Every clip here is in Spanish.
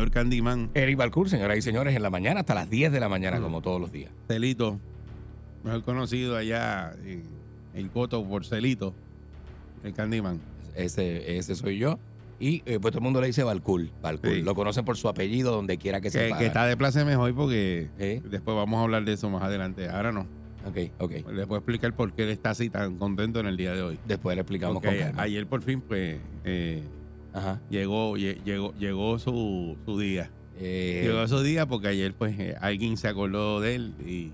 señor Candyman Eric Balcour, señoras y señores, en la mañana hasta las 10 de la mañana, como todos los días. Celito, mejor conocido allá en, en Coto por Celito, el Candyman. Ese, ese soy yo. Y eh, pues todo el mundo le dice Balcour. Balcour. Sí. Lo conocen por su apellido donde quiera que se Que, está de place mejor porque ¿Eh? después vamos a hablar de eso más adelante. Ahora no. Ok, ok. Les voy a explicar por qué él está así tan contento en el día de hoy. Después le explicamos Porque con ayer por fin pues eh, Ajá. llegó, lle- llegó, llegó su, su día. Eh, Llegó su día porque ayer pues eh, alguien se acordó de él y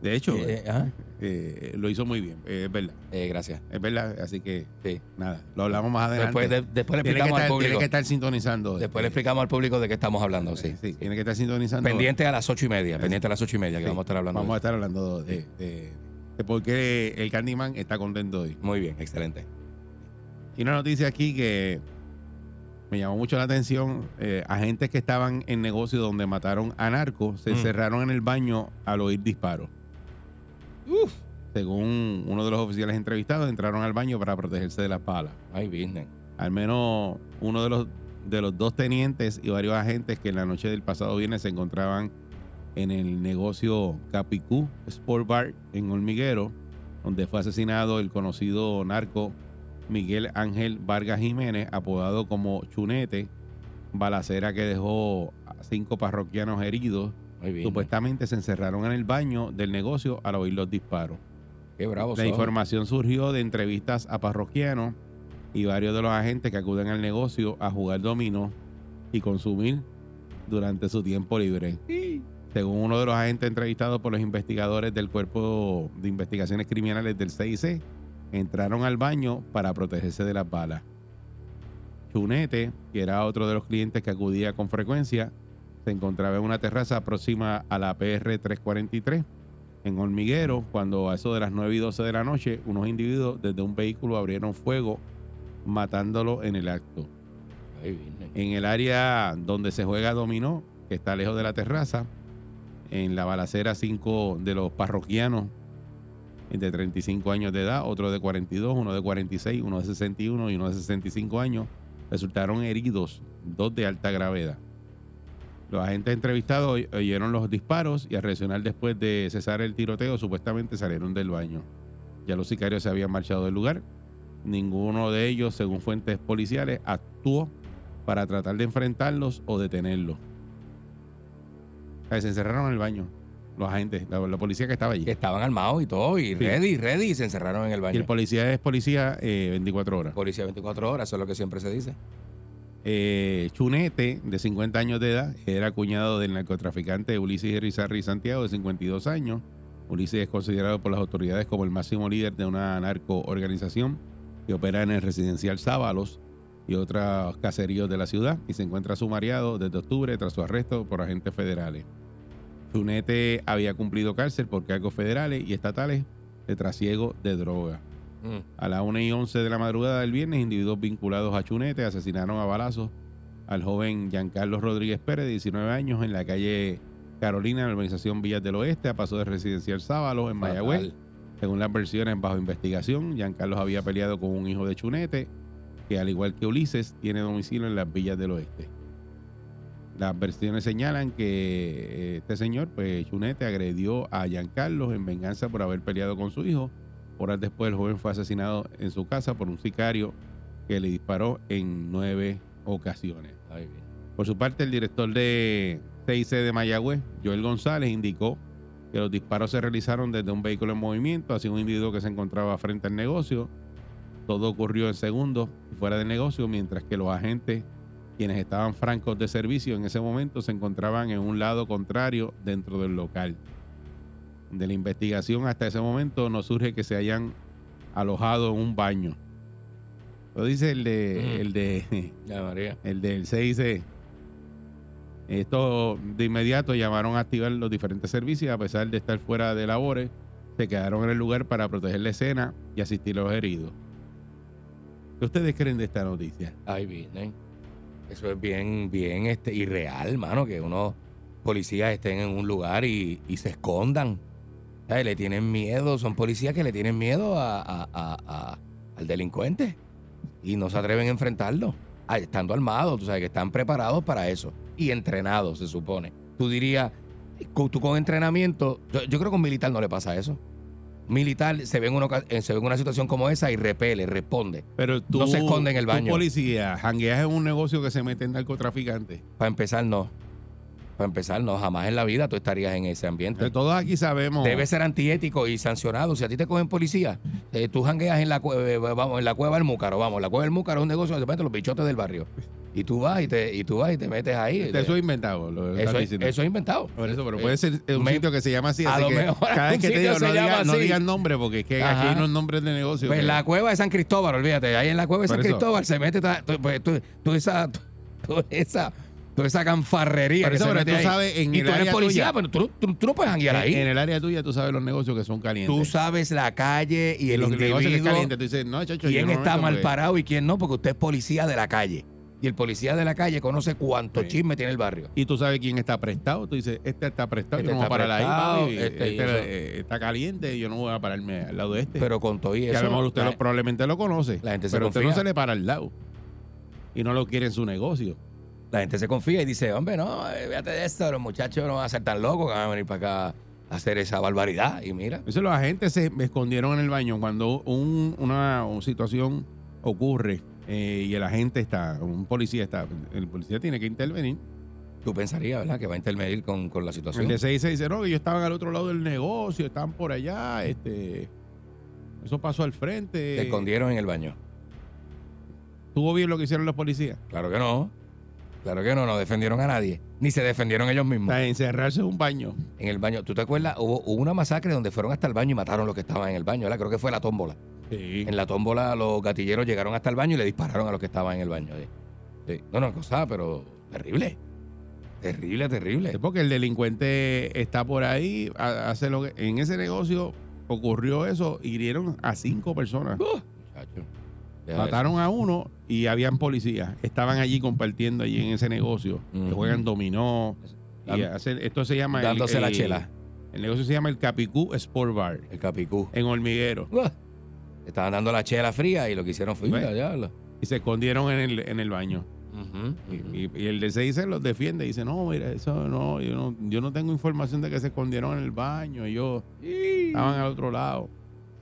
de hecho eh, ajá. eh, lo hizo muy bien, es verdad. Gracias. Es verdad, así que Sí. nada, lo hablamos más adelante. Después, de- después le tiene, explicamos estar, al tiene público. que estar sintonizando. Después le explicamos al público de qué estamos hablando, sí. sí, tiene que estar sintonizando. Pendiente a las ocho y media, pendiente a las ocho y media, que vamos a estar hablando. Vamos a estar hablando de, de- de por qué el Candyman está contento hoy. Muy bien, excelente. Y una noticia aquí que me llamó mucho la atención. eh, agentes que estaban en negocio donde mataron a narcos se Mm. encerraron en el baño al oír disparos. Según uno de los oficiales entrevistados, entraron al baño para protegerse de las balas. Ay, business. Al menos uno de los, de los dos tenientes y varios agentes que en la noche del pasado viernes se encontraban en el negocio Capicú Sport Bar en Hormiguero, donde fue asesinado el conocido narco Miguel Ángel Vargas Jiménez, apodado como Chunete, balacera que dejó a cinco parroquianos heridos. Bien. Supuestamente se encerraron en el baño del negocio al oír los disparos. Qué bravo La son. información surgió de entrevistas a parroquianos y varios de los agentes que acuden al negocio a jugar dominó y consumir durante su tiempo libre. Según uno de los agentes entrevistados por los investigadores del Cuerpo de Investigaciones Criminales del CIC, entraron al baño para protegerse de las balas. Chunete, que era otro de los clientes que acudía con frecuencia, se encontraba en una terraza próxima a la PR 343 en Hormiguero, cuando a eso de las 9 y 12 de la noche, unos individuos desde un vehículo abrieron fuego, matándolo en el acto. En el área donde se juega dominó, que está lejos de la terraza, en la balacera, cinco de los parroquianos de 35 años de edad, otro de 42, uno de 46, uno de 61 y uno de 65 años, resultaron heridos, dos de alta gravedad. Los agentes entrevistados oy- oyeron los disparos y al reaccionar después de cesar el tiroteo, supuestamente salieron del baño. Ya los sicarios se habían marchado del lugar. Ninguno de ellos, según fuentes policiales, actuó para tratar de enfrentarlos o detenerlos. Se encerraron en el baño, los agentes, la, la policía que estaba allí. Que estaban armados y todo, y ready, ready, y se encerraron en el Y baño. el policía es policía eh, 24 horas. Policía 24 horas, eso es lo que siempre se dice. Eh, Chunete, de 50 años de edad, era cuñado del narcotraficante Ulises Rizarri Santiago, de 52 años. Ulises es considerado por las autoridades como el máximo líder de una narcoorganización que opera en el residencial Sábalos y otros caseríos de la ciudad y se encuentra sumariado desde octubre tras su arresto por agentes federales. Chunete había cumplido cárcel por cargos federales y estatales de trasiego de droga. Mm. A las 1 y 11 de la madrugada del viernes, individuos vinculados a Chunete asesinaron a balazos al joven Giancarlo Rodríguez Pérez, de 19 años, en la calle Carolina, en la organización Villas del Oeste, a paso de residencial Sábalo, en Mayagüez. Según las versiones bajo investigación, Giancarlo había peleado con un hijo de Chunete, que al igual que Ulises, tiene domicilio en las Villas del Oeste. Las versiones señalan que eh, este señor, pues Chunete, agredió a Giancarlo en venganza por haber peleado con su hijo. Horas después, el joven fue asesinado en su casa por un sicario que le disparó en nueve ocasiones. Por su parte, el director de CIC de Mayagüez, Joel González, indicó que los disparos se realizaron desde un vehículo en movimiento hacia un individuo que se encontraba frente al negocio. Todo ocurrió en segundos fuera del negocio, mientras que los agentes, quienes estaban francos de servicio en ese momento, se encontraban en un lado contrario dentro del local. De la investigación hasta ese momento no surge que se hayan alojado en un baño. Lo dice el de, Mm. el de Ya, María. el del CIC. Esto de inmediato llamaron a activar los diferentes servicios, a pesar de estar fuera de labores, se quedaron en el lugar para proteger la escena y asistir a los heridos. ¿Qué ustedes creen de esta noticia? Ay, bien. Eso es bien, bien este, irreal, mano, que unos policías estén en un lugar y, y se escondan. ¿Sabes? Le tienen miedo, son policías que le tienen miedo a, a- a- al delincuente y no se atreven a enfrentarlo. Ah, Estando armados, tú sabes que están preparados para eso y entrenados, se supone. Tú dirías, tú con entrenamiento, yo, yo creo que a un militar no le pasa eso. Militar se ve, en una, eh, se ve en una situación como esa y repele, responde. Pero tú, No se esconde en el tú, baño. policía, jangueas en un negocio que se mete en narcotraficantes. Para empezar, no. Para empezar, no. Jamás en la vida tú estarías en ese ambiente. De todos aquí sabemos. Debe ser antiético y sancionado. Si a ti te cogen policía, eh, tú jangueas en la, eh, vamos, en la cueva del Múcaro. Vamos, la cueva del Múcaro es un negocio donde se meten los bichotes del barrio. Y tú vas y te, y tú vas y te metes ahí. Este, Eso es inventado. Lo eso, es, eso es inventado. Por eso, pero Eh, puede ser un me- sitio que se llama así. a Así lo que mejor cada vez que te digo, no, digas no nombre, porque es que Ajá. aquí hay unos nombres de negocio. Pues que- la cueva de San Cristóbal, olvídate. Ahí en la cueva de San. Cristóbal se mete tú- pues, tú- tú esa, tú- esa, toda esa canfarrería Por que pero tú ahí. sabes, en y el tú eres área policía, tuya- pero tú, tú- tú no puedes janguear ahí. en el área tuya tú sabes los negocios que son calientes. Tú sabes la calle y el los negocios que es individuo, caliente. Tú dices, no, chacho, yo quién no me está mal porque- parado y quién no, porque usted es policía de la calle. Y el policía de la calle conoce cuánto Sí. chisme tiene el barrio. Y tú sabes quién está prestado. Tú dices, este está prestado. Este yo no voy a está parar ahí, este Este, eh, está caliente. Yo no voy a pararme al lado de este. Pero con todo y que eso. a lo mejor usted lo- probablemente lo conoce. la gente se pero usted no confía. se le para al lado. Y no lo quiere en su negocio. La gente se confía y dice, hombre, no, eh, fíjate de esto, los muchachos no van a ser tan locos que van a venir para acá a hacer esa barbaridad. Y mira, Eso los agentes se escondieron en el baño cuando un- una, situación ocurre eh, y el agente está, un policía está, el policía tiene que intervenir. tú pensarías, ¿verdad? Que va a intervenir con, con la situación. El de 6 dice, no, que ellos estaban al otro lado del negocio, estaban por allá, este, eso pasó al frente. Se escondieron en el baño. ¿Tuvo bien lo que hicieron los policías? Claro que no. Claro que no, no defendieron a nadie. Ni se defendieron ellos mismos. sea, encerrarse en un baño. En el baño. ¿Tú te acuerdas? Hubo, hubo una masacre donde fueron hasta el baño y mataron a los que estaban en el baño, ¿verdad? Creo que fue la tómbola. Sí. En la tómbola los gatilleros llegaron hasta el baño y le dispararon a los que estaban en el baño. sí. Sí. No, no, cosa, pero terrible. Terrible, terrible. Es porque el delincuente está por ahí, ha- hace lo que, en ese negocio ocurrió eso, hirieron a cinco personas. Uh, muchacho. Deja Mataron a uno y habían policías. Estaban allí compartiendo allí en ese negocio. Que juegan dominó. Y Dan- hacen- esto se llama... eso. el- Dándose la el- chela. El negocio se llama el Capicú Sport Bar. El capicú. En Hormiguero. Uh, estaban dando la chela fría y lo que hicieron fue. Diablo. Y se escondieron en el, en el baño. Y, ujú. y- y el de dice los defiende. Dice, no, mira, eso no yo, no. yo no tengo información de que se escondieron en el baño. Ellos estaban al otro lado.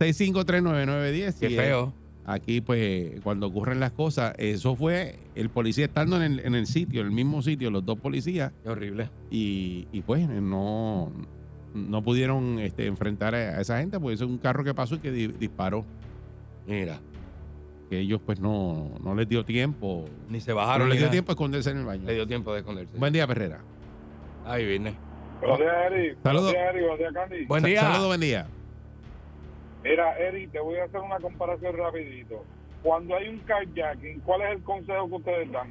6539910. Qué feo. Aquí, pues, cuando ocurren las cosas, eso fue el policía estando en el, en el sitio, en el mismo sitio, los dos policías, Qué horrible. y, y, pues no, no pudieron este, enfrentar a, a esa gente, porque eso es un carro que pasó y que di- disparó. Mira. Que ellos, pues, no, no les dio tiempo. Ni se bajaron. les ni dio nada. tiempo a esconderse en el baño. Le dio tiempo de esconderse. Buen día, Perrera. Ahí viene. Buenos días, Eric. Saludos. Buenos días, Eric. Buenos días, Candy. Buen día. Saludos, buen día. Mira, Eric, te voy a hacer una comparación rapidito. Cuando hay un carjacking, ¿cuál es el consejo que ustedes dan?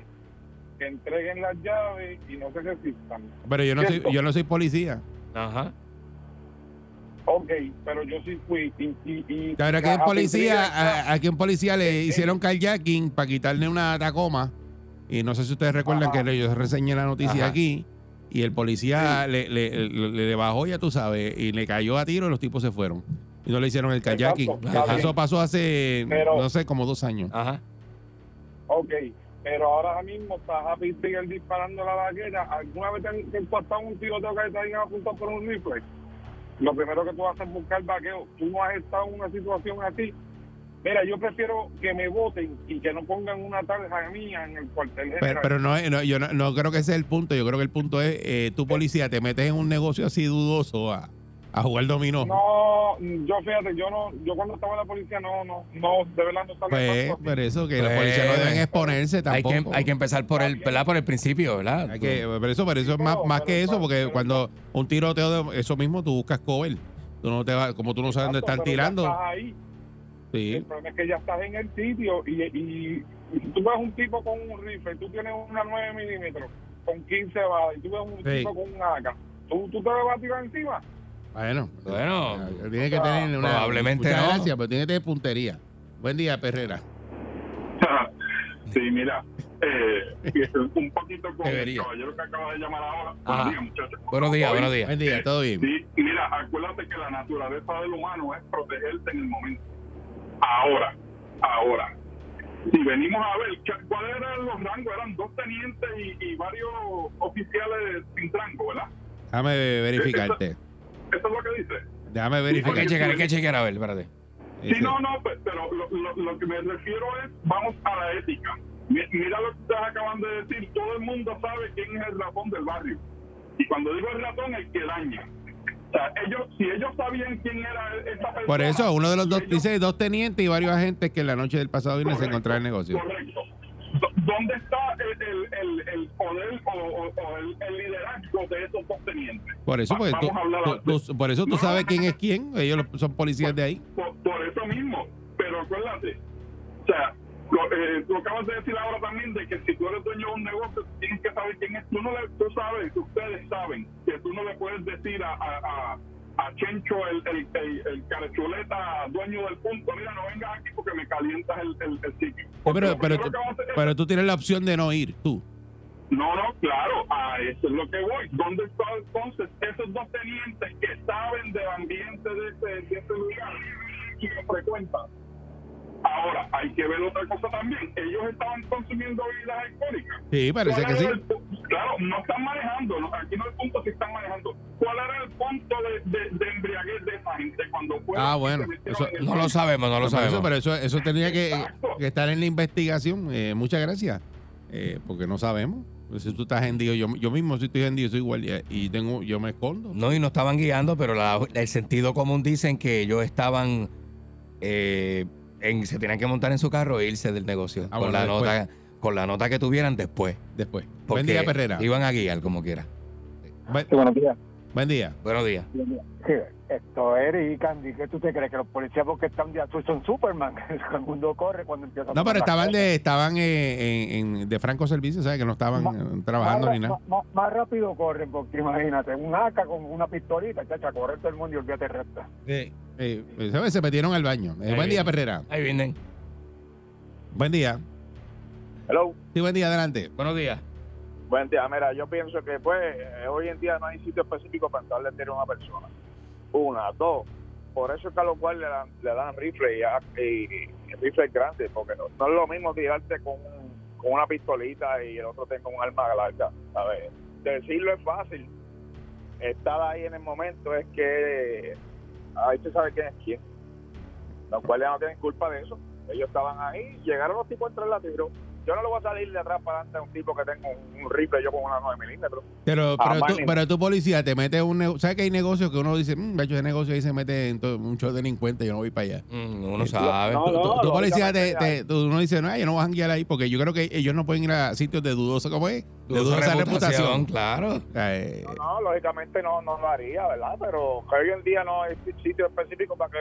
Que entreguen las llaves y no se resistan. Pero yo no, soy, yo no soy policía. Ajá. Ok, pero yo sí fui y... y, y Claro, aquí un a- policía, a- aquí un policía le hicieron carjacking para quitarle una Tacoma. Y no sé si ustedes recuerdan Ajá. que yo reseñé la noticia Ajá. aquí. Y el policía le, le- le- le bajó, ya tú sabes, y le cayó a tiro y los tipos se fueron. Y no le hicieron el está Eso pasó hace, Pero- no sé, como dos años. Ajá. Ok, pero ahora mismo está Happy Trigger disparando la vaquera. ¿Alguna vez te han pasado un tiroteo que te hayan apuntado por un rifle? Lo primero que tú haces es buscar vaqueo. ¿Tú no has estado en una situación así? Mira, yo prefiero que me voten y que no pongan una tarja mía en el cuartel Pero, general. pero no, es- no, yo no, no creo que ese es el punto. Yo creo que el punto es, eh, tu policía te metes en un negocio así dudoso a, a jugar dominó. No, yo fíjate, yo no, yo cuando estaba en la policía no, no, no, de verdad no sabía Pues, por eso que los Pues, policías no deben exponerse Hay tampoco. que, hay que empezar por el, ¿verdad? por el principio, ¿verdad? Hay que- pero eso, pero eso es más, más que eso, porque cuando un tiroteo de eso mismo, tú buscas cover. Tú no te vas, como tú no sabes dónde están pero ya tirando. estás ahí. El Sí. problema es que ya estás en el sitio y, y, y si tú ves un tipo con un rifle, tú tienes una 9 milímetros con 15 balas y tú ves un Sí. tipo con un AK, ¿tú, tú te vas a tirar encima. Bueno, Bueno, tiene que tener una. probablemente muchas no. gracias, pero tiene que tener puntería. Buen día, Perrera. Sí, mira, eh, un poquito con Debería. el caballero que acaba de llamar ahora. Ajá. Buenos días, muchachos. Buenos días, Oye, buenos días. Buen día, todo bien. Sí, mira, acuérdate que la naturaleza del humano es protegerse en el momento. Ahora, ahora, si venimos a ver, ¿qué- ¿cuáles eran los rangos? Eran dos tenientes y, y varios oficiales sin rango, ¿verdad? Déjame verificarte. Eso es lo que dice. Déjame Hay que verificar. checar, hay que a ver, espérate. Sí, no, no, pues, pero lo, lo- lo que me refiero es, vamos a la ética. Mi- Mira lo que ustedes acaban de decir, todo el mundo sabe quién es el ratón del barrio. Y cuando digo el ratón, el que daña. O sea, ellos, si ellos sabían quién era esa persona... Por eso, uno de los dos, ellos- dice dos tenientes y varios agentes que en la noche del pasado viernes se encontraron en el negocio. Correcto. ¿Dónde está el, el, poder o, o- o el, el liderazgo de esos dos tenientes? Por eso, pues, tú, tú- por eso tú No, sabes quién es quién. Ellos lo- son policías de ahí. Por, por eso mismo. Pero acuérdate, o sea, lo, eh, tú acabas de decir ahora también de que si tú eres dueño de un negocio, tienes que saber quién es. Tú, no le, tú sabes, ustedes saben que tú no le puedes decir a, a, a, a Chencho, el, el, el, el carechuleta, dueño del punto, mira, no vengas aquí porque me calientas el, el, el sitio. Porque Pero, pero, tú- pero tú tienes la opción de no ir, tú. no, no, claro, a eso es lo que voy. ¿Dónde están entonces esos dos tenientes que saben del ambiente de ese, de ese lugar y lo frecuentan? Ahora, hay que ver otra cosa también. Ellos estaban consumiendo bebidas alcohólicas. Sí, parece ¿Cuál que sí. el claro, no están manejando. no, aquí no es el punto si están manejando. ¿Cuál era el punto de, de, de embriaguez de esa gente cuando fue? Ah, bueno, eso No lo sabemos, no lo eso, sabemos. pero eso, eso tenía que, que estar en la investigación. Eh, muchas gracias. Eh, porque no sabemos. Pues si tú estás hendido, yo, yo mismo si estoy hendido, soy guardia y tengo, yo me escondo. No, y no estaban guiando, pero la- el sentido común dicen que ellos estaban. eh, en, se tenían que montar en su carro e irse del negocio. Ah, con, bueno, la después. nota, con la nota que tuvieran después. Después. Porque Buen día, Perrera. Iban a guiar como quiera. Buen, buenos días. buen día. Buenos días. Sí, esto Eric y Candy, ¿qué tú te crees? Que los policías porque están de azul son Superman, el mundo corre cuando empieza a No, pero estaban de, estaban eh, en, en- de franco servicio, ¿sabes? Que no estaban trabajando más, ni nada. Más, más rápido corren, porque imagínate, un AK con una pistolita, chacha, correr todo el mundo y olvídate recta. Eh, eh, ¿sabes? Se metieron al baño. Eh, buen día. Perrera. Ahí vienen. Buen día. Hello. Sí, buen día, adelante. Buenos días. Buen día. Mira, yo pienso que pues eh, hoy en día no hay sitio específico para entrarle tiro a una persona. Una, dos. Por eso es que a los cuales le dan, le dan rifle y, a- y, y rifles grandes, porque no, no es lo mismo tirarte con, un- con una pistolita y el otro tenga un arma larga. ¿sabes? Decirlo es fácil. Estar ahí en el momento es que ahí se sabe quién es quién. Los cuales no tienen culpa de eso. Ellos estaban ahí, llegaron los tipos a entrar la. Yo no le voy a salir de atrás para adelante a un tipo que tenga un, un rifle yo con una 9 milímetros. Pero, pero, tú, pero tu policía te mete un negocio. ¿Sabes que hay negocios que uno dice, mmm, de hecho, ese negocio ahí se mete en todo, mucho delincuente, yo no voy para allá? Mm, uno sabe. no, Tu- tu- no, tu policía te, lógicamente te- tú- uno dice, no, yo no voy a janguear ahí porque yo creo que ellos no pueden ir a sitios de dudoso, ¿cómo es? De Dudosa dudosa reputación. Claro. Eh, No, no, lógicamente no, no lo haría, ¿verdad? Pero que hoy en día no hay sitio específico para que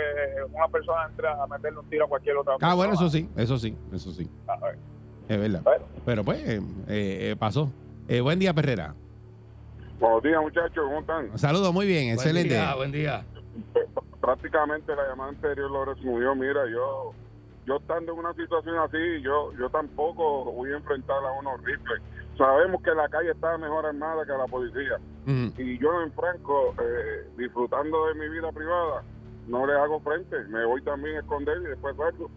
una persona entre a meterle un tiro a cualquier otra ah, bueno, eso persona. sí, eso sí, eso sí. A ver. Es verdad. Bueno. Pero pues, eh, eh, pasó. Eh, buen día, Perrera. Buenos días, muchachos, ¿cómo están? Saludos, muy bien, excelente. Buen día, buen día. Prácticamente la llamada anterior lo resumió. Mira, yo yo estando en una situación así, yo yo tampoco voy a enfrentar a unos rifles. Sabemos que la calle está mejor armada que la policía. Y yo en Franco, eh, disfrutando de mi vida privada, no le hago frente. Me voy también a esconder y después salgo.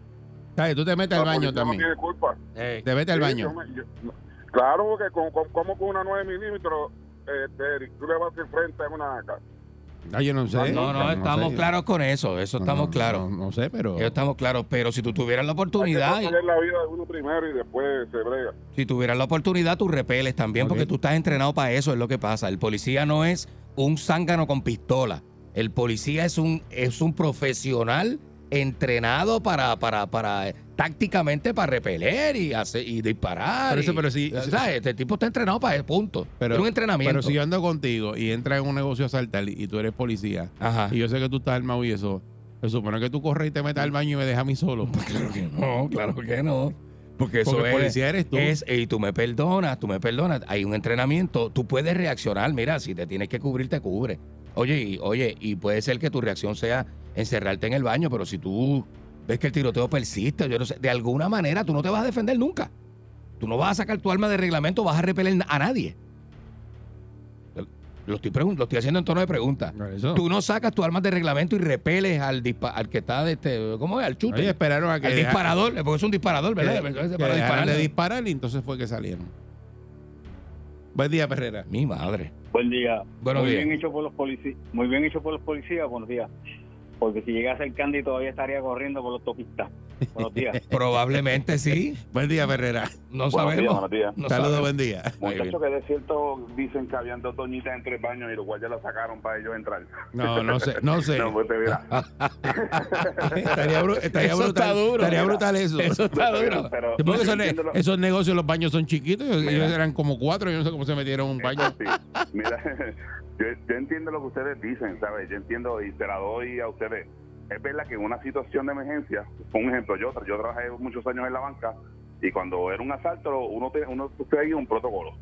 ¿Sabes? Tú te metes al La baño policía también. No tiene culpa. Ey, Te metes al Sí, baño. yo me- yo- no. claro, porque con, con- como con una 9 milímetros, eh, Eric, tú le vas a hacer frente a una AK. Ah, yo no sé. No, no, estamos sé. claros con eso, eso No, estamos no, claros. No, no sé, pero. Eso estamos claros, pero si tú tuvieras la Hay que oportunidad, la vida de uno primero y después se brega. si tuvieras la oportunidad, tú repeles también, Ok. porque tú estás entrenado para eso, es lo que pasa. El policía no es un zángano con pistola. El policía es un, es un profesional entrenado para, para, para tácticamente para repeler y hacer y disparar. Pero eso, y- pero sí- o sea, este tipo está entrenado para ese punto. Pero, es un entrenamiento. pero si yo ando contigo y entras en un negocio a saltar y tú eres policía Ajá. y yo sé que tú estás armado y eso, se supone que tú corres y te metas al baño y me dejas a mí solo. Claro que no, claro que no. Porque eso Porque es, policía eres tú. es- y tú me perdonas, tú me perdonas. Hay un entrenamiento, tú puedes reaccionar. Mira, si te tienes que cubrir, te cubre. Oye, y, oye, y puede ser que tu reacción sea encerrarte en el baño, pero si tú ves que el tiroteo persiste, yo no sé, de alguna manera tú no te vas a defender nunca. Tú no vas a sacar tu arma de reglamento, vas a repeler a nadie. Lo estoy, lo estoy haciendo en tono de pregunta. Eso. Tú no sacas tu arma de reglamento y repeles al, al que está de este, ¿cómo es? Al chute. Oye, esperaron a que Al deja- disparador, porque es un disparador, que, ¿verdad? que Para dejaran disparar. de disparar y entonces fue que salieron. Buen día, Perrera. Mi madre. Buen día. Buenos muy días. bien hecho por los policías. Muy bien hecho por los policías. Buenos días. Porque si llegase el Candy todavía estaría corriendo por la autopista. Buenos días. Probablemente sí. Buen día, Perrera. No Buenos días, sabemos. buenos días. No Saludos, buen día. Muchachos que de cierto dicen que habían dos doñitas en tres baños y los guardias la sacaron para ellos entrar. No, no sé, no sé. No, pues te mira. estaría, bru- estaría Eso brutal. está duro. Estaría Mira, brutal eso. Eso está duro. Pero, Sí, porque yo esos, ne- entiendo lo- esos negocios, los baños son chiquitos. Ellos, Mira. ellos eran como cuatro. Yo no sé cómo se metieron en un baño. Sí. Mira, yo, yo entiendo lo que ustedes dicen, ¿sabes? Yo entiendo y se la doy a ustedes. Es verdad que en una situación de emergencia, un ejemplo, yo, yo trabajé muchos años en la banca y cuando era un asalto, uno, te, uno un protocolo.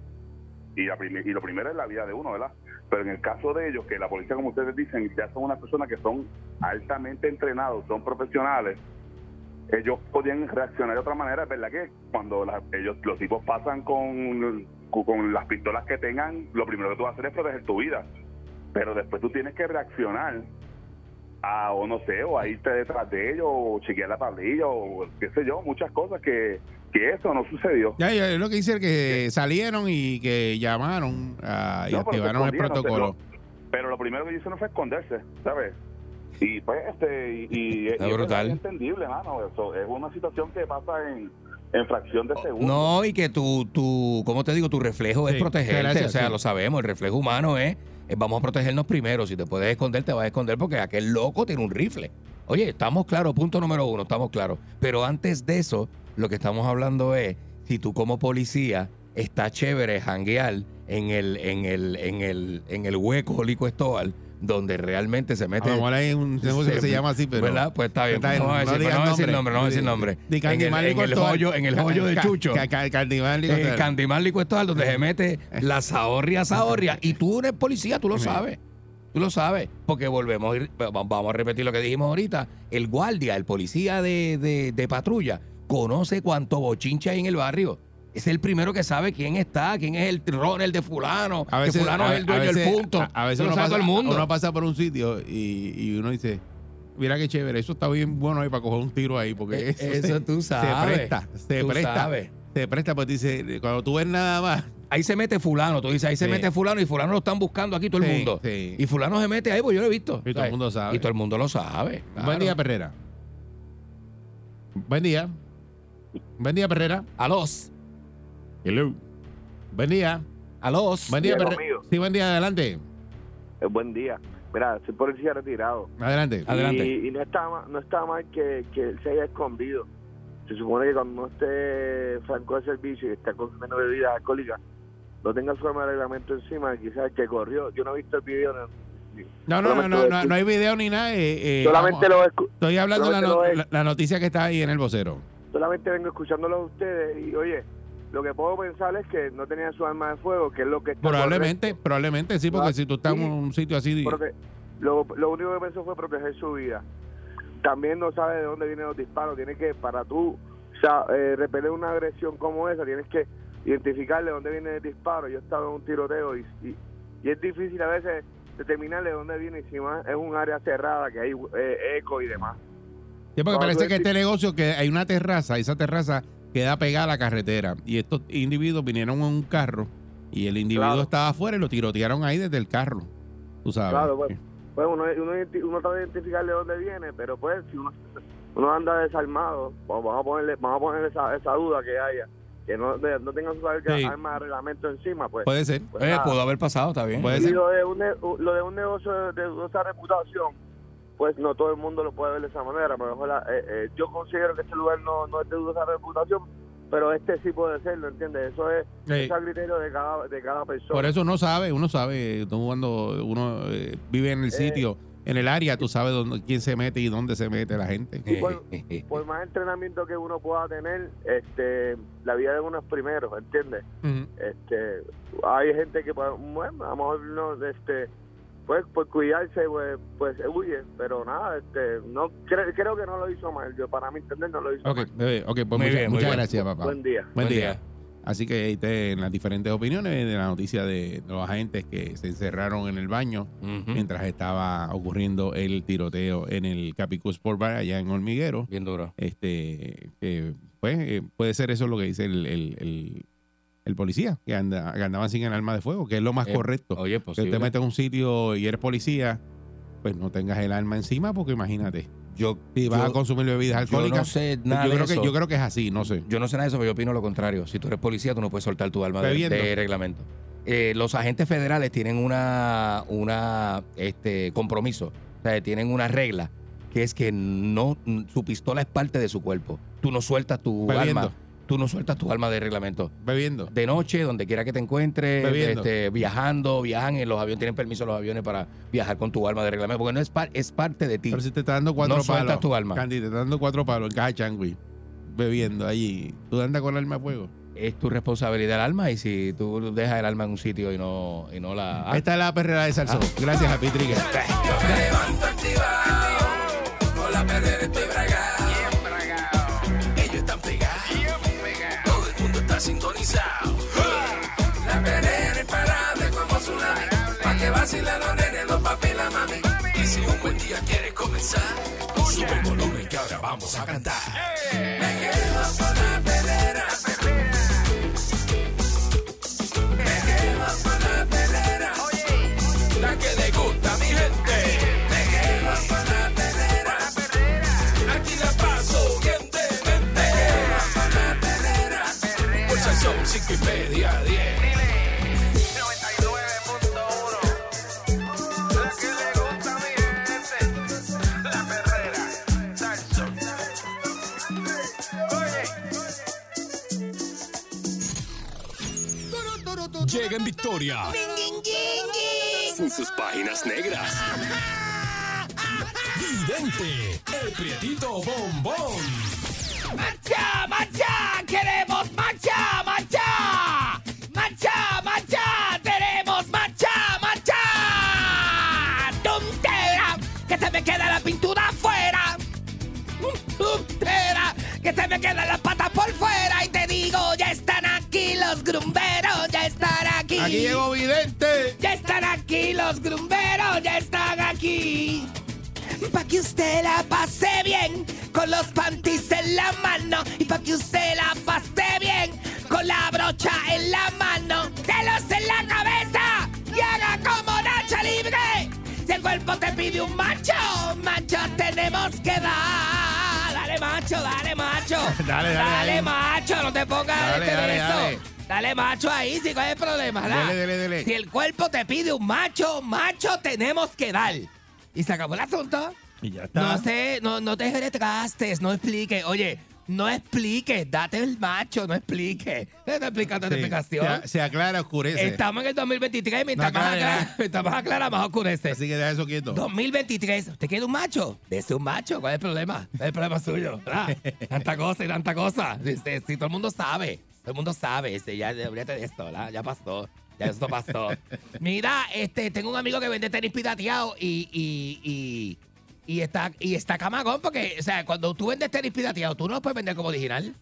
Y, y lo primero es la vida de uno, ¿verdad? Pero en el caso de ellos, que la policía, como ustedes dicen, ya son unas personas que son altamente entrenados, son profesionales, ellos podían reaccionar de otra manera. Es verdad que cuando la- ellos los tipos pasan con, con las pistolas que tengan, lo primero que tú vas a hacer es proteger tu vida. Pero después tú tienes que reaccionar a, o no sé, o a irte detrás de ellos, o chequear la tablilla, o qué sé yo, muchas cosas que, que eso no sucedió. Ya, ya, es lo que dice que salieron y que llamaron y No, activaron el protocolo. Pero lo primero que hicieron fue esconderse, ¿sabes? Y pues, este, y, y, Está y eso brutal. es entendible, mano. Eso es una situación que pasa en, en fracción de segundo. No, y que tu, tu, ¿cómo te digo? Tu reflejo es protegerte. gracias, o sea, sí. lo sabemos. El reflejo humano es, es vamos a protegernos primero. Si te puedes esconder, te vas a esconder porque aquel loco tiene un rifle. Oye, estamos claros, punto número uno, estamos claros. Pero antes de eso, lo que estamos hablando es, si tú como policía está chévere janguear en el, en el, en el, en el hueco Lico Estoal, donde realmente se A mete... lo mejor hay un negocio que se llama así, pero. ¿Verdad? Pues está bien. Está bien, no vamos a decir, no vamos a decir nombre. no vamos a decir nombre. En el, en el hoyo, en el hoyo de Chucho. ca- ca- Candyman Eh, Licostoal. Candimán Licuestal, donde se mete la zahorria, zahorria. Y tú eres policía, tú lo sabes. Tú lo sabes. Porque volvemos, a vamos a repetir lo que dijimos ahorita. El guardia, el policía de, de- de patrulla, conoce cuánto bochincha hay en el barrio. Es el primero que sabe quién está, quién es el runner de fulano, A veces, que fulano a- es el dueño del punto. A, a veces uno pasa, todo el mundo. uno pasa por un sitio y, y uno dice, mira qué chévere, eso está bien bueno ahí para coger un tiro ahí, porque Eh, eso, eso se, tú se sabes. presta, se Tú presta, sabes. se presta, pues dice, cuando tú ves nada más, Ahí se mete fulano, tú dices, ahí se mete fulano y fulano lo están buscando aquí todo el Sí, mundo. sí. Y fulano se mete ahí, pues yo lo he visto. Y todo el mundo sabe. Y todo el mundo lo sabe. buen día, Perrera. Buen día. Buen día, Perrera. A los, Hello. Buen día. a los. Buen día. Sí, buen día, adelante. Eh, buen día. Mira, soy policía retirado. Adelante. Adelante. Y, no está ma- no está mal que, que él se haya escondido. Se supone que cuando no esté franco de servicio y esté consumiendo bebidas alcohólicas, no tenga su arma de reglamento encima, quizás el que corrió. Yo no he visto el video. No, No, no, no, no, hay video ni nada. eh, eh, solamente vamos- lo escu- Estoy hablando de la, solamente no- lo la, la noticia que está ahí en el vocero. solamente vengo escuchándolo a ustedes y oye, lo que puedo pensar es que no tenía su arma de fuego, que es lo que está Probablemente, probablemente sí, porque Ah, si tú estás en un sitio así. Porque lo, lo único que pensó fue proteger su vida. También no sabe de dónde vienen los disparos. Tienes que, para tú sa- eh, repeler una agresión como esa, tienes que identificar de dónde viene el disparo. Yo he estado en un tiroteo y, y, y es difícil a veces determinar de dónde viene. Y si más es un área cerrada, que hay eh, eco y demás. Sí, porque Cuando parece que este negocio que hay una terraza, esa terraza queda pegada a la carretera. Y estos individuos vinieron en un carro y el individuo Claro. estaba afuera y lo tirotearon ahí desde el carro. Tú sabes. Claro, pues, pues uno, uno, uno trata de identificar de dónde viene, pero pues si uno, uno anda desarmado, pues vamos a ponerle, vamos a ponerle esa, esa duda que haya, que no, de- no tengan su Sí. arma de reglamento encima, pues. Puede ser. pues Eh, pudo haber pasado, está bien. Puede Y ser. lo de, un, lo de un negocio de, de dudosa reputación, pues no todo el mundo lo puede ver de esa manera. A lo mejor la- eh, eh, yo considero que este lugar no, no es de dudosa reputación, pero este sí puede serlo, ¿entiendes? Eso es, Sí. eso es a criterio de cada, de cada persona. Por eso uno sabe, uno sabe, cuando uno eh, vive en el sitio, en el área, tú sabes dónde, quién se mete y dónde se mete la gente. Por, por más entrenamiento que uno pueda tener, este, la vida de uno es primero, ¿entiendes? Este, hay gente que, bueno, a lo mejor no, este, pues, por cuidarse, pues, pues se huye, pero nada, este, no, cre- creo que no lo hizo mal, yo para mi entender no lo hizo mal. bebé, ok, pues Muy muchas, bien, muy muchas bien. gracias, papá. Buen día. Buen Buen día. día. Así que ahí estén las diferentes opiniones de la noticia de los agentes que se encerraron en el baño mientras estaba ocurriendo el tiroteo en el Capicú Sport Bar allá en Hormiguero. Bien duro. Este, que, pues eh, puede ser eso lo que dice el, el- el- el policía, que, anda, que andaban sin el arma de fuego, que es lo más Eh, correcto. Oye, que posible. te metes en un sitio y eres policía, pues no tengas el arma encima, porque imagínate, Yo, si vas yo- a consumir bebidas yo alcohólicas, no sé nada yo, de creo que, eso. yo creo que es así, no sé. Yo no sé nada de eso, pero yo opino lo contrario. Si tú eres policía, tú no puedes soltar tu arma de, de reglamento. Eh, los agentes federales tienen una, una este, compromiso, o sea, tienen una regla, que es que no su pistola es parte de su cuerpo. Tú no sueltas tu Bebiendo. arma. Tú no sueltas tu arma de reglamento. Bebiendo. De noche, donde quiera que te encuentres, Bebiendo. este, viajando, viajan en los aviones, tienen permiso los aviones para viajar con tu arma de reglamento, porque no es, par- es parte de ti. Pero si te está dando cuatro No sueltas palos. tu arma. Candy, te está dando cuatro palos en changui, bebiendo allí. ¿Tú andas con el arma a fuego? Es tu responsabilidad el arma y si tú dejas el arma en un sitio y no, y no la... ah, Esta es la perrera de Salsón. Gracias a Pitriga. Yo me levanto activado, con la perrera estoy bragado. Sintonizado. La perrera imparable como tsunami, pa' que vacilen los nenes, los papi y la mami. Y si un buen día quieres comenzar, sube el volumen que ahora vamos a cantar. Me quedo con la perrera, Victoria. Sin sus páginas negras. Vidente, el prietito bombón. ¡Marcha, marcha! ¡Queremos marcha, aquí. Llegó Vidente. Ya están aquí los grumberos, ya están aquí. Pa' que usted la pase bien con los panties en la mano y pa' que usted la pase bien con la brocha en la mano, delos en la cabeza y haga como Nacha Libre. Si el cuerpo te pide un macho, macho tenemos que dar. Dale macho, dale macho. Dale, dale, dale. macho, no te pongas Dale, de eso. dale. Dale macho ahí, si cuál es el problema, ¿verdad? Dele, dele, dele. Si el cuerpo te pide un macho, macho tenemos que dar. Y se acabó el asunto. Y ya está. No sé, no, no te retrastes, no expliques. Oye, no expliques, date el macho, no expliques. Te estoy explicando Sí, la explicación. Se, se aclara, oscurece. Estamos en el 2023, mientras No más aclara, aclara, mientras más aclara, más oscurece. Así que deja eso quieto. 2023, ¿usted quiere un macho? Dese un macho, ¿cuál es el problema? ¿Cuál es el problema suyo? ¿verdad? tanta cosa y tanta cosa. Si, si- si todo el mundo sabe, todo el mundo sabe, este, ya olvídate de esto, ¿verdad? Ya pasó. Ya esto pasó. Mira, este, tengo un amigo que vende tenis pirateado y, y, y, y está, y está camagón porque, o sea, cuando tú vendes tenis pirateado, tú no lo puedes vender como original.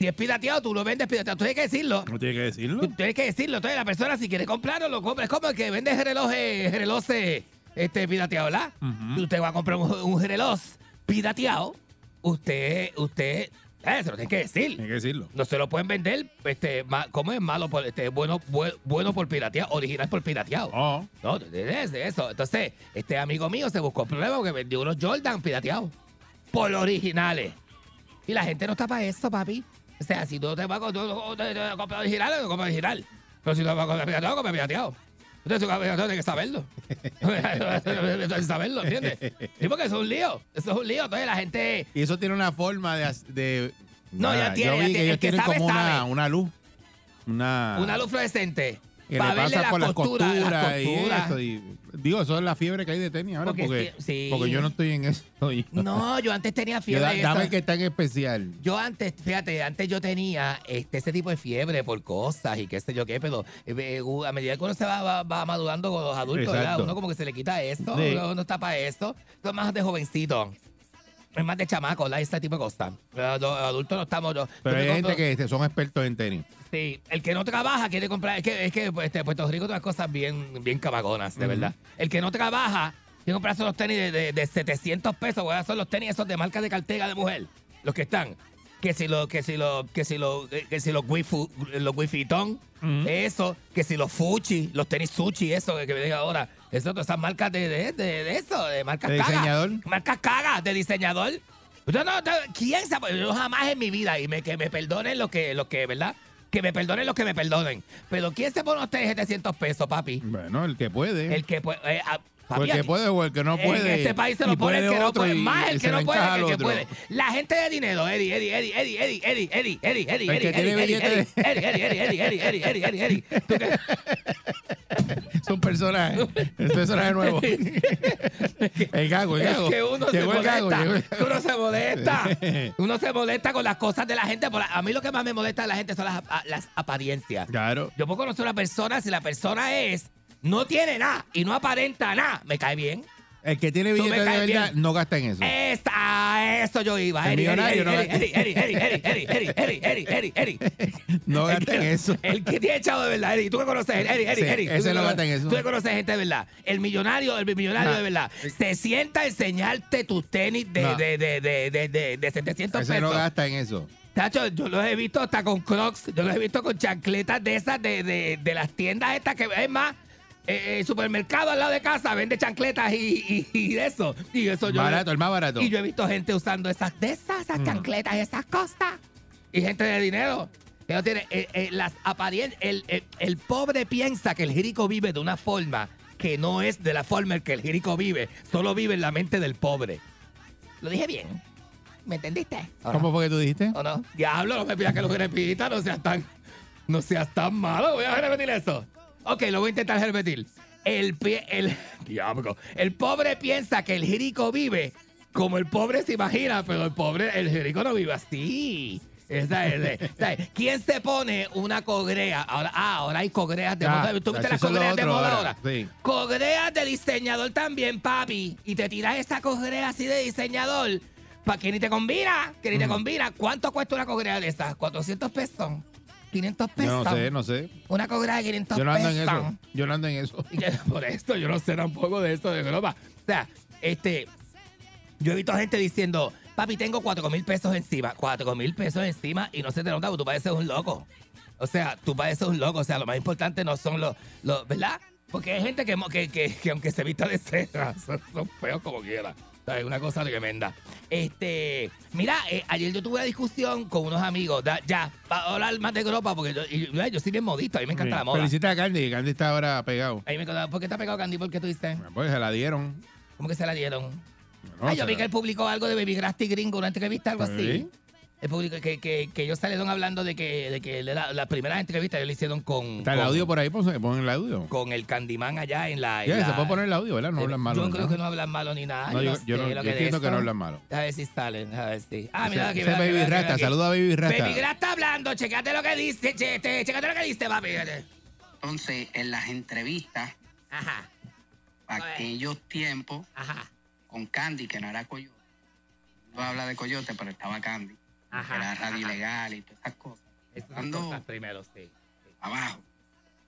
Si es pirateado, tú lo vendes pirateado. Tú tienes que decirlo. No tiene que decirlo. Tú tienes que decirlo. Entonces, la persona, si quiere comprarlo, lo compra. Es como el que vende relojes, relojes este, pirateado, ¿verdad? Si usted va a comprar un, un reloj pirateado, usted, usted Eh, se lo tienen que decir. Hay que decirlo. No se lo pueden vender, este, ma- ¿cómo es malo por, este, bueno, bue- bueno por pirateado, original por pirateado? Oh. No, de eso. Entonces, este amigo mío se buscó problema porque vendió unos Jordan pirateados por originales. Y la gente no está para eso, papi. O sea, si tú te vas a comprar original, no compras original. Pero si tú vas a comprar pirateado, compra pirateado. Entonces, tienes que saberlo. que saberlo, ¿entiendes? Sí, porque eso es un lío. Eso es un lío. Entonces, la gente... Y eso tiene una forma de. No, ya tiene, Yo ya vi que tiene. ellos El que tienen sabe, como una, una luz. Una. Una luz fluorescente. Que le Para verle pasa la por las costura, costuras las y costuras. eso. Y, digo, eso es la fiebre que hay de tenis ahora. Porque Porque, sí, sí. porque yo no estoy en eso. yo- No, yo antes tenía yo fiebre. de dame eso. que está en especial. Yo antes, fíjate, antes yo tenía este, ese tipo de fiebre por cosas y qué sé yo qué, pero eh, eh, a medida que uno se va, va, va madurando con los adultos, ¿verdad? Uno como que se le quita esto, Sí. uno no está para esto, esto es más de jovencito. Es más de chamaco, ¿verdad? Ese tipo de cosas. Los adultos no estamos... yo- Pero yo hay gente que este, son expertos en tenis. Sí, el que no trabaja quiere comprar. Es que, es que pues, este, Puerto Rico tiene unas cosas bien, bien camagonas, de verdad. El que no trabaja quiere comprarse los tenis de, de, de 700 pesos. A hacer los tenis esos de marca de cartera de mujer. Los que están. Que si los, que si los, que si los, que si los wifi, los wifitón, eso, que si los fuchi, los tenis sushi, eso que, que me diga ahora. Eso, todas esas marcas de, de, de, de eso, de marcas ¿De cagas. diseñador? Marcas cagas de diseñador. Yo no, no, ¿Quién sabe? Yo jamás en mi vida, y me, que me perdonen los que, los que, ¿verdad? Que me perdonen los que me perdonen. Pero ¿quién se pone tenis de 700 pesos, papi? Bueno, el que puede. El que puede. eh, ah, papi, el que aquí- puede o el que no en puede. este país se lo pone el que no puede. Más el que no puede que el que puede. La gente de dinero, Eddie, Eddie, Eddie, Eddie, Eddie, Eddie, Eddie, Eddie, Eddie, Eddie, Eddie, Eddie, Eddie, Eddie, Eddie, Eddie, Eddie. Son personajes. Es personaje nuevo. el gago, el Es gago. que uno se molesta. Uno se molesta. Uno se molesta con las cosas de la gente. A mí lo que más me molesta de la gente son las apariencias. Claro. Yo puedo conocer a una persona si la persona es, no tiene nada y no aparenta nada, me cae bien. El que tiene billete de verdad no gasta en eso. Esta, a eso yo iba. El millonario no gasta en eso. No gasta en eso. El que tiene echado de verdad, Eri. Tú me conoces, Eri, Eri, sí, Eri. Ese no gasta en eso. Tú que conoces gente de verdad. El millonario, el millonario de verdad. Se sienta a enseñarte tus tenis de, de, de, de, de, de, de 700 pesos. Ese no gasta en eso. Tacho, yo los he visto hasta con crocs, yo los he visto con chancletas de esas de, de, de las tiendas estas que es más eh, supermercado al lado de casa vende chancletas y, y, y eso. Y eso yo Barato, el más barato. y yo he visto gente usando esas de esas, esas Mm. chancletas y esas cosas. Y gente de dinero. Que no tiene eh, eh, las apariencias. El, el- el pobre piensa que el jirico vive de una forma que no es de la forma en que el jirico vive. Solo vive en la mente del pobre. Lo dije bien. ¿Me entendiste? ¿Cómo fue que tú dijiste? ¿O no? Diablo, no me pidas que lo repita, no seas tan. No seas tan malo. Voy a repetir eso. Ok, lo voy a intentar repetir. El, pie- el, diablo, el pobre piensa que el jirico vive como el pobre se imagina, pero el pobre, el jirico no vive así. Esa es ¿sabes? ¿Quién se pone una cogrea? Ahora, ah, ahora hay cogreas de moda. ¿Tú viste las cogreas de moda ahora, ahora? sí. Cogreas de diseñador también, papi. Y te tiras esa cogrea así de diseñador. ¿Para que ni te combina? Que ni te Mm. combina. ¿Cuánto cuesta una cogrea de esas? ¿400 pesos? ¿500 pesos? Yo no sé, no sé. Una cogrea de 500 Yo no ando en pesos. eso. Yo no ando en eso. Por esto yo no sé tampoco de esto de broma. O sea, este, yo he visto gente diciendo, papi, tengo 4 mil pesos encima. 4 mil pesos encima y no se te nota porque tú pareces un loco. O sea, tú pareces un loco. O sea, lo más importante no son los, los ¿verdad? Porque hay gente que, que, que, que aunque se vista de seda, son, son feos como quiera. Es una cosa tremenda. Este, mira, eh, ayer yo tuve una discusión con unos amigos. Da- ya, para hablar más de Europa, porque yo, y- yo, yo soy bien modista, a mí me encanta la moda. Felicita a Candy. Candy está ahora pegado. A mí me encanta- ¿Por qué ha pegado Candy? ¿Por qué tú dices? Pues se la dieron. ¿Cómo que se la dieron? No, yo se vi la- que él publicó algo de Baby Grasty Gringo, una entrevista, algo así. Sí. Que, que, que ellos salieron hablando de que, de que la, la primera entrevista ellos le hicieron con, Está el con, audio por ahí, pues se pone el audio. con el Candyman allá en la... en la- se puede poner el audio, ¿verdad? No Eh, hablan malo. Yo ¿no? creo que no hablan malo ni nada. No, yo, no, yo entiendo que no hablan malo. A ver si salen, a ver si. Ah, mira aquí, mira Baby mira aquí, Rasta, mira aquí. saluda a Baby Rasta. Baby Rasta está hablando, checate lo que dice, che, che, checate lo que dice, papi. Entonces, en las entrevistas, Ajá, aquellos tiempos, ajá, con Candy, que no era Coyote. No habla de Coyote, pero estaba Candy. Ajá, radio ilegal y todas esas cosas. Estas son Ando cosas primero, sí. abajo.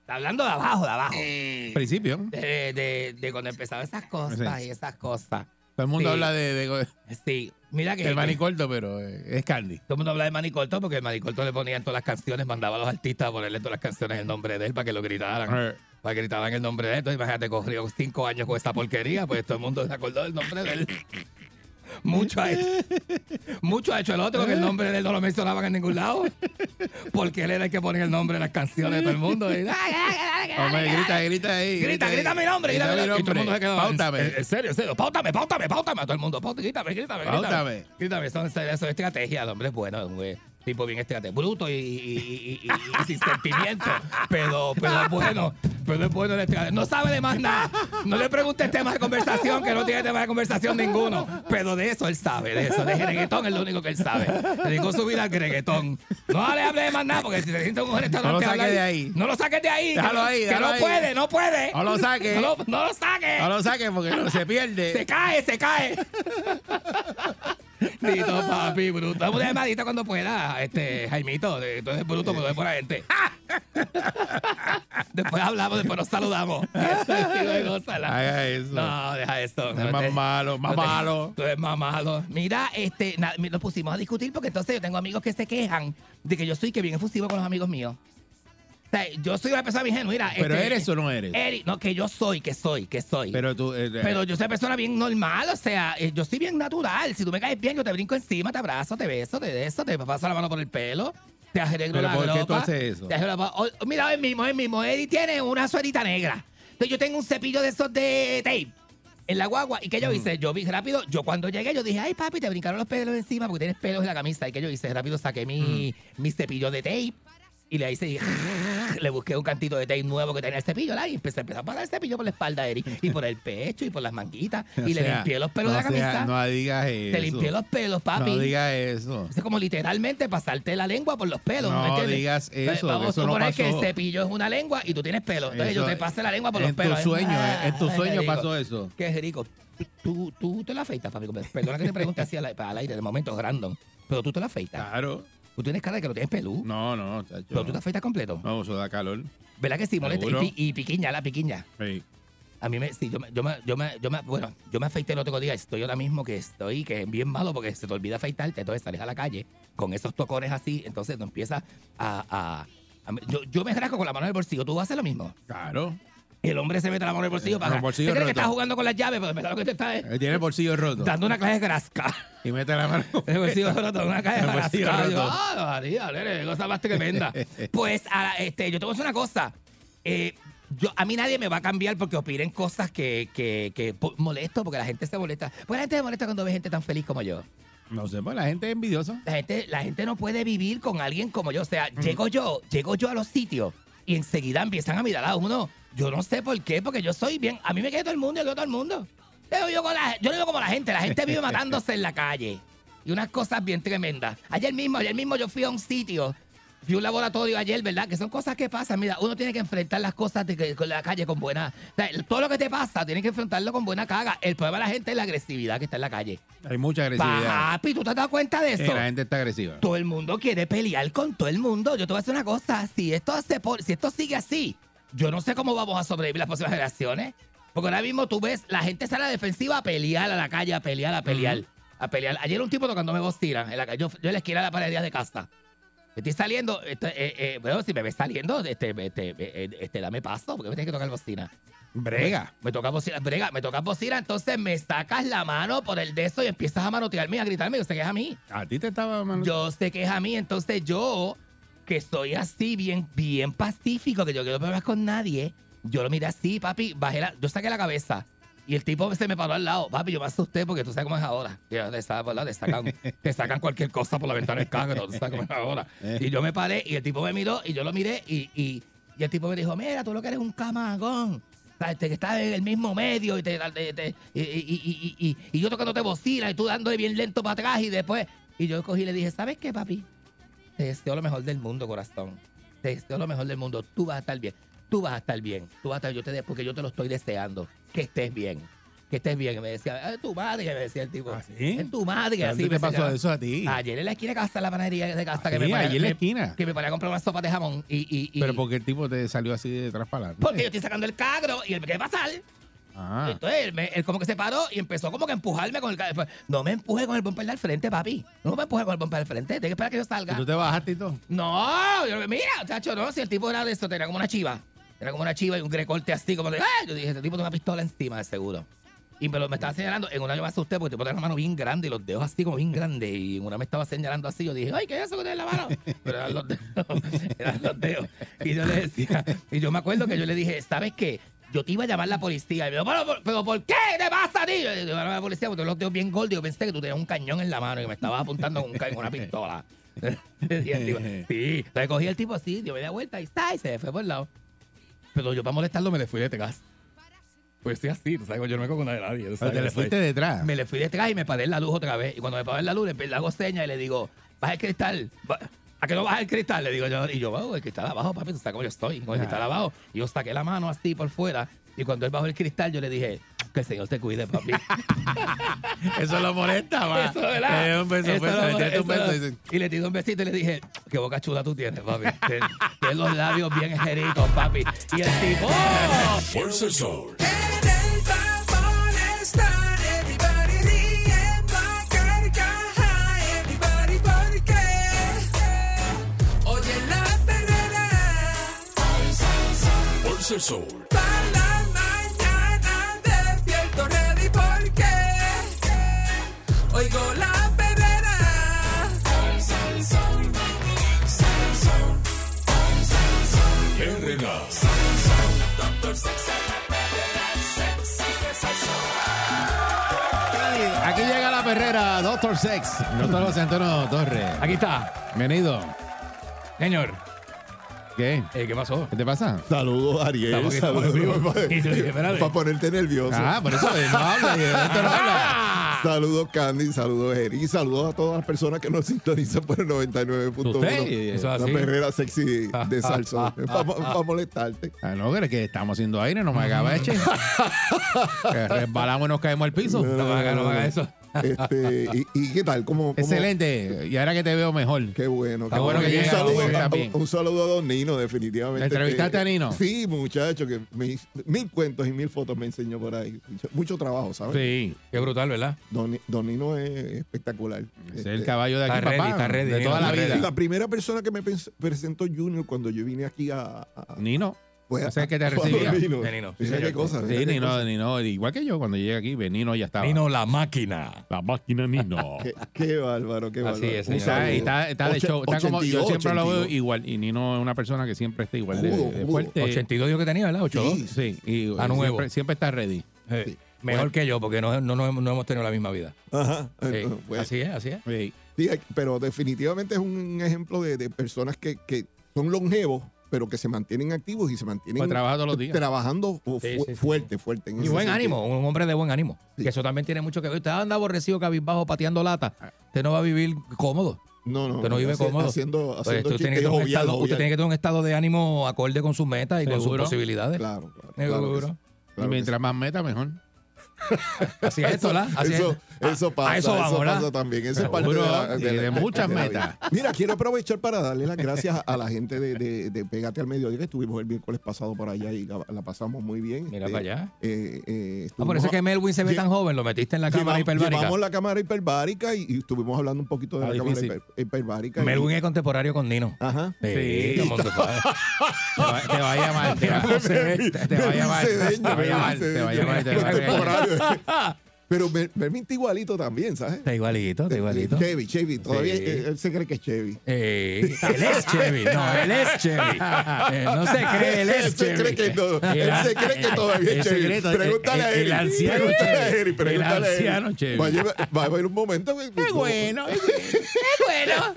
Está hablando de abajo, de abajo. Eh, Principio. de, de, de cuando empezaban esas cosas Sí. y esas cosas. Todo el mundo Sí. habla de, de, Sí, mira que. del manicorto, pero eh, es Candy. Todo el mundo habla de Manicorto porque el Manicorto le ponía en todas las canciones, mandaba a los artistas a ponerle en todas las canciones el nombre de él para que lo gritaran. Eh. Para que gritaran el nombre de él. Entonces, imagínate, corrió cinco años con esa porquería, pues todo el mundo se acordó del nombre de él. Mucho ha hecho. Mucho ha hecho el otro, porque el nombre de él no lo mencionaban en ningún lado. Porque él era el que ponía el nombre en las canciones de todo el mundo. Y, "Ay, ay, ay, ay, Hombre, grita, grita ahí. Grita, grita mi nombre, grita, mi nombre. Y todo el mundo se quedó. Páutame. En, en serio, en serio. Páutame, páutame, páutame. A todo el mundo. Páutame, grítame, grítame, grítame. Grítame. Eso, eso es estrategia. El hombre es bueno, güey, tipo bien estratégico. Bruto y, y, y, y- y- y sin sentimiento. Pero, pero es bueno. Pero es bueno en estrategia. No sabe de más nada. No le preguntes temas de conversación, que no tiene tema de conversación ninguno. Pero de eso él sabe. De eso. De reggaetón es lo único que él sabe. Dedicó su vida al reggaetón. No le hable de más nada, porque si se siente un restaurante No lo a saque hablar- de ahí. No lo saques de ahí. Déjalo ahí, que no ahí. puede, no puede. No lo saque. No lo, no lo saque. No lo saques porque no se pierde. Se cae, se cae. Dito, papi, bruto. Dame una llamadita cuando pueda, este, Jaimito. de- Entonces, bruto, pero es buena gente. después hablamos, después nos saludamos. Haga eso. No, deja esto. Es más malo, más malo. Tú eres más malo. Mira, este, nos pusimos a discutir porque entonces yo tengo amigos que se quejan de que yo soy que bien efusivo con los amigos míos. O sea, yo soy una persona bien genuina. ¿Pero este, eres o no eres? Eri- no, que yo soy, que soy, que soy. Pero tú. eh, Pero yo soy una persona bien normal, o sea, eh, yo soy bien natural. Si tú me caes bien, yo te brinco encima, te abrazo, te beso, te beso, te paso la mano por el pelo, te arreglo ¿Pero la por qué tú ropa, haces eso? te la- oh, mira, hoy mismo, hoy mismo, Eddie tiene una suerita negra. Entonces yo tengo un cepillo de esos de tape en la guagua. ¿Y qué yo hice? Yo vi rápido, yo cuando llegué, yo dije, ay papi, te brincaron los pelos encima porque tienes pelos en la camisa. ¿Y qué yo hice? Rápido saqué mi, mi cepillo de tape. Y le hice, le busqué un cantito de tape nuevo que tenía el cepillo, ¿la? y empecé, empecé a pasar el cepillo por la espalda de Eric, y por el pecho, y por las manguitas, y o le sea, limpié los pelos no de la sea- camisa. no digas eso. Te limpié los pelos, papi. No digas eso. Es como literalmente pasarte la lengua por los pelos. No digas eso, Vamos a no suponer que el cepillo es una lengua y tú tienes pelo. Entonces Eso yo te pasé la lengua por en los pelos. tu sueño, Ah, en tu sueño pasó eso. Qué rico. Tú, tú te la afeitas, papi. Perdona que te pregunte así al, al aire, de momento random. Pero tú te la afeitas. Claro. Tú tienes cara de que lo tienes pelú. No, no, chacho. Pero tú te afeitas completo. No, eso da calor. ¿Verdad que sí? Molesta. Y, Seguro. pi- y piquiña, la piquiña. Sí. A mí me, sí, yo me, yo me, yo me, yo me- bueno, yo me afeité el otro día, estoy ahora mismo que estoy, que es bien malo porque se te olvida afeitarte, entonces sales a la calle con esos tocones así, entonces no empiezas a, a- a- yo, yo me rasco con la mano en el bolsillo, tú haces lo mismo. Claro. El hombre se mete la mano en el bolsillo para el bolsillo ¿Te crees que estás jugando con las llaves? Pero verdad lo que te está es Él tiene el bolsillo roto. dando una clase de grasca. Y mete la mano. El bolsillo roto, una clase de grasca. Yo, ah, María, nene, qué cosa más tremenda. Pues a- este, yo te voy a decir una cosa. Eh, yo, a mí nadie me va a cambiar porque opinen cosas que, que, molesto, porque la gente se molesta. Pues la gente se molesta cuando ve gente tan feliz como yo. No sé, pues la gente es envidiosa. La gente, la gente no puede vivir con alguien como yo. O sea, Mm. llego yo, llego yo a los sitios y enseguida empiezan a mirar a uno. Yo no sé por qué, porque yo soy bien. A mí me queda todo el mundo, quiero todo el mundo. Yo, yo no digo como la gente, la gente vive matándose en la calle. Y unas cosas bien tremendas. Ayer mismo, ayer mismo yo fui a un sitio, fui a un laboratorio ayer, ¿verdad? Que son cosas que pasan. Mira, uno tiene que enfrentar las cosas de que- con la calle con buena. o sea, todo lo que te pasa, tienes que enfrentarlo con buena caga. El problema de la gente es la agresividad que está en la calle. Hay mucha agresividad. Papi, ¿tú te has dado cuenta de Sí, eso? la gente está agresiva. Todo el mundo quiere pelear con todo el mundo. Yo te voy a decir una cosa. Si esto, se pon- si esto sigue así, yo no sé cómo vamos a sobrevivir las próximas generaciones. Porque ahora mismo tú ves, la gente sale a la defensiva a pelear a la calle, a pelear, a pelear, a pelear. Ayer un tipo tocándome bocina en la calle. Yo, yo en la esquina de la pared de casa. Estoy saliendo, este, eh, eh, bueno, si me ves saliendo, este, este, eh, este, dame paso, porque me tienes que tocar bocina. Brega. Me, me toca bocina, brega, me toca bocina, entonces me sacas la mano por el de eso y empiezas a manotearme a gritarme, yo sé que es a mí. A ti te estaba mano- Yo sé que es a mí, entonces yo, que soy así, bien, bien pacífico, que yo quiero problemas con nadie, yo lo miré así, papi, bajé la, yo saqué la cabeza. Y el tipo se me paró al lado. Papi, yo me asusté porque tú sabes cómo es ahora. Ya, te, sacan, te sacan cualquier cosa por la ventana del carro. Tú sabes cómo es ahora. Y yo me paré y el tipo me miró y yo lo miré y, y, y el tipo me dijo, mira, tú lo que eres un camagón. Este, que estás en el mismo medio y, te, te- te- y, y- y- y- y- y yo tocándote bocina y tú dándole bien lento para atrás y después... Y yo cogí y le dije, ¿sabes qué, papi? Te deseo lo mejor del mundo, corazón. Te deseo lo mejor del mundo. Tú vas a estar bien. Tú vas a estar bien. Tú vas a estar yo te porque yo te lo estoy deseando. Que estés bien. Que estés bien. Y me decía, es tu madre, me decía el tipo. Es tu madre. ¿Dónde así te me pasó eso a ti? Ayer en la esquina de casa, la panadería de casa, que Sí, me paré, allí en la esquina. Que me paré a comprar una sopa de jamón. Y, y, y- Pero porque el tipo te salió así de adelante. porque yo estoy sacando el cagro y él me quiere pasar. Ah. Entonces él, me- él como que se paró y empezó como que a empujarme con el No me empuje con el bumper del frente, papi. No me empuje con el bumper del frente. Tienes que esperar que yo ¿Y salga. tú te bajaste y todo? No, yo, mira, chacho, no, si el tipo era de esto, tenía como una chiva. Era como una chiva y un grecorte así, como de, ¡ah! Yo dije, este tipo tiene una pistola encima, de seguro. Y me, lo, me estaba señalando, en una yo me asusté porque el tipo tenía una mano bien grande y los dedos así como bien grandes. Y en una me estaba señalando así, yo dije, ¡ay, qué es eso que tiene en la mano! Pero eran los dedos, eran los dedos. Y yo le decía, y yo me acuerdo que yo le dije, ¿sabes qué? Yo te iba a llamar la policía. Y me dijo, ¿pero, pero por qué te pasa a ti? Yo le "Llamar a la policía porque los dedos bien gordos. Yo pensé que tú tenías un cañón en la mano y me estabas apuntando con, un con una pistola. Y el tipo, sí, entonces cogí el tipo así, dio media vuelta y está, y se fue por el lado. Pero yo para molestarlo me le fui detrás. Pues estoy así, tú sabes, yo no me cojo de nadie. Pero te le fuiste detrás. Me le fui detrás y me paré en la luz otra vez. Y cuando me paré en la luz, le, hago señas y le digo, baja el cristal. ¿A que no baja el cristal? Le digo yo. Y yo, bajo el cristal abajo, papi, tú sabes cómo yo estoy, con el cristal abajo. Y yo saqué la mano así por fuera. Y cuando él bajó el cristal, yo le dije, que el Señor te cuide, papi. Eso lo molesta, va. Eso, ¿verdad? Eh, un beso, Eso un beso, lo- le tiraste un eso beso lo- y le tiré un besito y le dije, qué boca chula tú tienes, papi. Tienes tienes los labios bien ejeritos, papi. Y el tipo, ¡oh! Fuerza el Sol. Oigo la perrera. Doctor Sexy la perrera, sexy de salsón. Aquí llega la perrera, Doctor Sex. Doctor José Antonio Torres. Aquí está, Bienvenido. señor. ¿Qué? Eh, ¿Qué pasó? ¿Qué te pasa? Saludos, Ariel. Estamos aquí, estamos Saludos. en vivo. Y yo dije, espérate. Para ponerte nervioso. Ah, por eso eh, no habla. y de esto no habla. Saludos, Candy. Saludos, Eri. Saludos a todas las personas que nos sintonizan por el Usted, 99.1. Eso La es así. perrera sexy de salsa. ah, Para molestarte. Ah, no, pero es que estamos haciendo aire, no me haga eche. que resbalamos y nos caemos al piso. No me haga, no me haga eso. Este, y, y qué tal? ¿Cómo, cómo- Excelente. Y ahora que te veo mejor. Qué bueno. Qué bueno que un, llega, saludo, a, un saludo a Don Nino, definitivamente. ¿Le entrevistaste que- a Nino? Sí, muchacho, que me- mil cuentos y mil fotos me enseñó por ahí. Mucho, mucho trabajo, ¿sabes? Sí. Qué brutal, ¿verdad? Don, Don Nino es espectacular. Es Este, el caballo de aquí, Está ready, papá. está ready, de Nino, toda la vida. La primera persona que me presentó Junior cuando yo vine aquí a. a- Nino. Pues, Ese es el que te recibía. Nino. De Nino, sí, Mira qué cosa. mira Sí, qué Nino, cosa. Nino. Igual que yo, cuando llegué aquí, Nino ya estaba. Vino la máquina. La máquina Nino. Qué, qué bárbaro, qué Así bárbaro. es, Un señor. Está, saludo. está, está de show. Está como, yo 82, siempre lo veo 82. igual. Y Nino es una persona que siempre está igual de, de fuerte. 82 dijo que tenía, ¿verdad? 82. Sí. Sí, y A nuevo. Siempre, siempre está ready. Eh, Mejor que yo, porque no, no, no hemos- no hemos tenido la misma vida. Ajá. Eh, Bueno, así es, así es. Sí. sí, pero definitivamente es un ejemplo de, de personas que, que son longevos, pero que se mantienen activos y se mantienen Pues trabaja todos los días. trabajando fu- Sí, sí, sí. fuerte, fuerte. en Y buen sentido. ánimo, un hombre de buen ánimo. Sí. Que eso también tiene mucho que ver. Usted anda aborrecido, cabizbajo, pateando lata. Usted no va a vivir cómodo. No, no, Usted no vive hace- cómodo. Haciendo, Pues haciendo usted, tiene que tener un estado, usted jovial. tiene que tener un estado de ánimo acorde con sus metas y con sus posibilidades. Claro, claro. Seguro. claro y claro que mientras más meta, mejor. Así es esto, ¿verdad? Así eso, es. eso pasa, a eso vamos, ¿verdad? pasa también. Eso es parte de, la- y de muchas de la metas. Mira, quiero aprovechar para darle las gracias a la gente de, Pégate al Mediodía, que estuvimos el miércoles pasado por allá y la, la pasamos muy bien. Mira Este, para allá. eh, eh, Ah, por eso es que Melwin se ve tan joven, lo metiste en la cámara Llevamos- hiperbárica. Llevamos la cámara hiperbárica y, y estuvimos hablando un poquito de Ah, la cámara hiper- hiperbárica. y- Melwin es contemporáneo con Nino. Ajá. Sí, sabe. Te va, te va a llamar. Te va, te, te va a llamar. Te va a llamar. Te va a llamar. Pero Mel- Melvin está igualito también, ¿sabes? Está igualito, está igualito. Chevy, Chevy. Todavía Sí. eh, él se cree que es Chevy. Eh, él es Chevy, no, él es Chevy. Eh, no se cree, él es Él se Chevy. cree que no, él El- se cree que todavía es el Chevy. secreto, Pregúntale el- a el Eri. anciano Pregúntale a Chevy. Eri, pregúntale El a Eri. anciano Chevy. Va a, llevar- va a haber un momento. Qué bueno. bueno.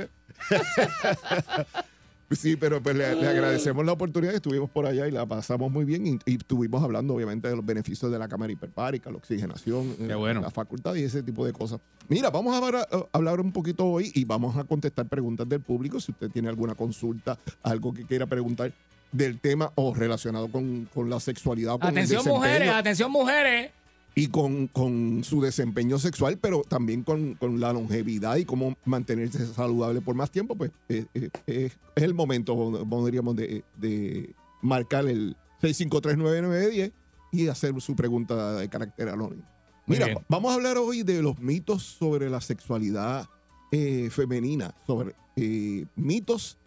Sí, pero pues, le, le agradecemos la oportunidad. Estuvimos por allá y la pasamos muy bien. Y, y estuvimos hablando, obviamente, de los beneficios de la cámara hiperbárica, la oxigenación, eh, bueno. la facultad y ese tipo de cosas. Mira, vamos a hablar, a hablar un poquito hoy y vamos a contestar preguntas del público. Si usted tiene alguna consulta, algo que quiera preguntar del tema o relacionado con, con la sexualidad. o Con el Atención mujeres, atención mujeres. Y con, con su desempeño sexual, pero también con, con la longevidad y cómo mantenerse saludable por más tiempo, pues eh, eh, eh, es el momento, como diríamos, de, de marcar el 6539910 y hacer su pregunta de carácter anónimo. Mira, bien. vamos a hablar hoy de los mitos sobre la sexualidad eh, femenina, sobre eh, mitos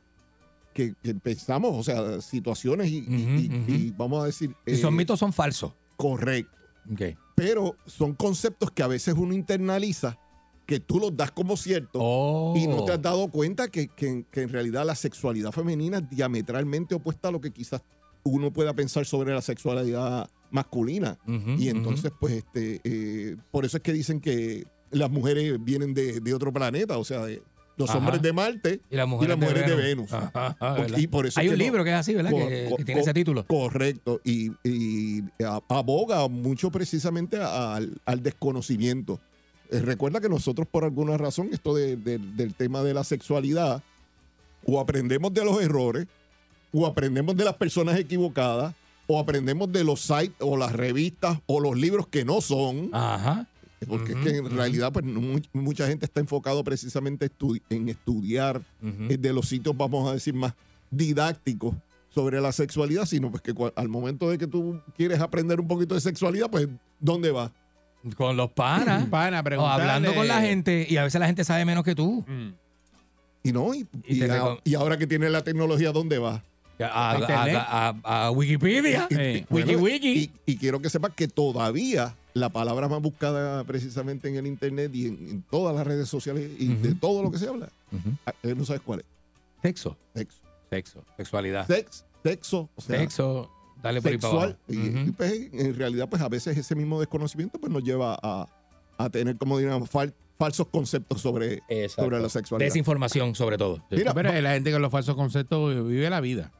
que, que pensamos, o sea, situaciones y, y- y- y vamos a decir... Si son mitos, son falsos. Correcto. Ok. Pero son conceptos que a veces uno internaliza, que tú los das como cierto Oh. y no te has dado cuenta que, que- que en realidad la sexualidad femenina es diametralmente opuesta a lo que quizás uno pueda pensar sobre la sexualidad masculina. Y entonces, pues, este, eh, por eso es que dicen que las mujeres vienen de, de otro planeta, o sea, de- los Ajá. hombres de Marte Y las mujeres, de Venus. Y por eso Hay un libro que es así, ¿verdad? Que, tiene ese título. Correcto. Y, aboga mucho precisamente al, al desconocimiento. Eh, recuerda que nosotros, por alguna razón, esto de- de- del tema de la sexualidad, o aprendemos de los errores, o aprendemos de las personas equivocadas, o aprendemos de los sites o las revistas o los libros que no son. Ajá. Porque es que en realidad pues, no mucha gente está enfocado precisamente en estudiar eh, de los sitios, vamos a decir, más didácticos sobre la sexualidad, sino pues que al momento de que tú quieres aprender un poquito de sexualidad, pues, ¿dónde vas? Con los panas. Pana, o hablando con la gente. Y a veces la gente sabe menos que tú. Mm. Y no, y, Y y te a- recom- y ahora que tiene la tecnología, ¿dónde vas? A, a- Internet. a- a- a Wikipedia. Y- Eh, bueno, Wiki Wiki. Y, y quiero que sepas que todavía la palabra más buscada precisamente en el internet y en, en todas las redes sociales y de todo lo que se habla, ah, eh, no sabes cuál es. Sexo. Sexo. Sexo. Sexualidad. Sex, sexo, o sea, Sexo. Dale por ahí para sexual. abajo. Y, pues, en realidad, pues a veces ese mismo desconocimiento pues nos lleva a, a tener, como diríamos, fal- falsos conceptos sobre, Exacto. sobre la sexualidad. Desinformación, sobre todo. Mira, Pero la gente con los falsos conceptos vive la vida.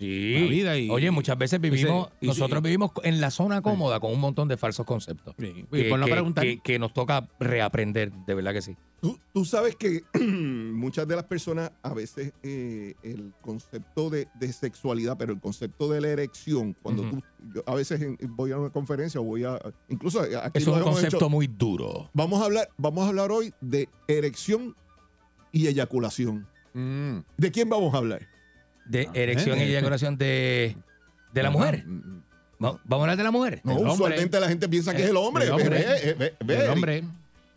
Sí. La vida y- Oye, muchas veces vivimos, y se- y nosotros vivimos en la zona cómoda con un montón de falsos conceptos. Sí. Y Que, por no que- preguntar. que- que nos toca reaprender, de verdad que sí. Tú, tú sabes que muchas de las personas, a veces eh, el concepto de, de sexualidad, pero el concepto de la erección, cuando tú, yo a veces voy a una conferencia o voy a, incluso aquí Es un concepto hecho. muy duro. vamos a hablar, vamos a hablar hoy de erección y eyaculación. Mm. ¿De quién vamos a hablar? De Ah, erección eh. y eyaculación de, de la mujer. Mm. Va- ¿Vamos a hablar de la mujer? No, usualmente la gente piensa que es el hombre. El Ve, hombre. ve, ve, ve, El hombre.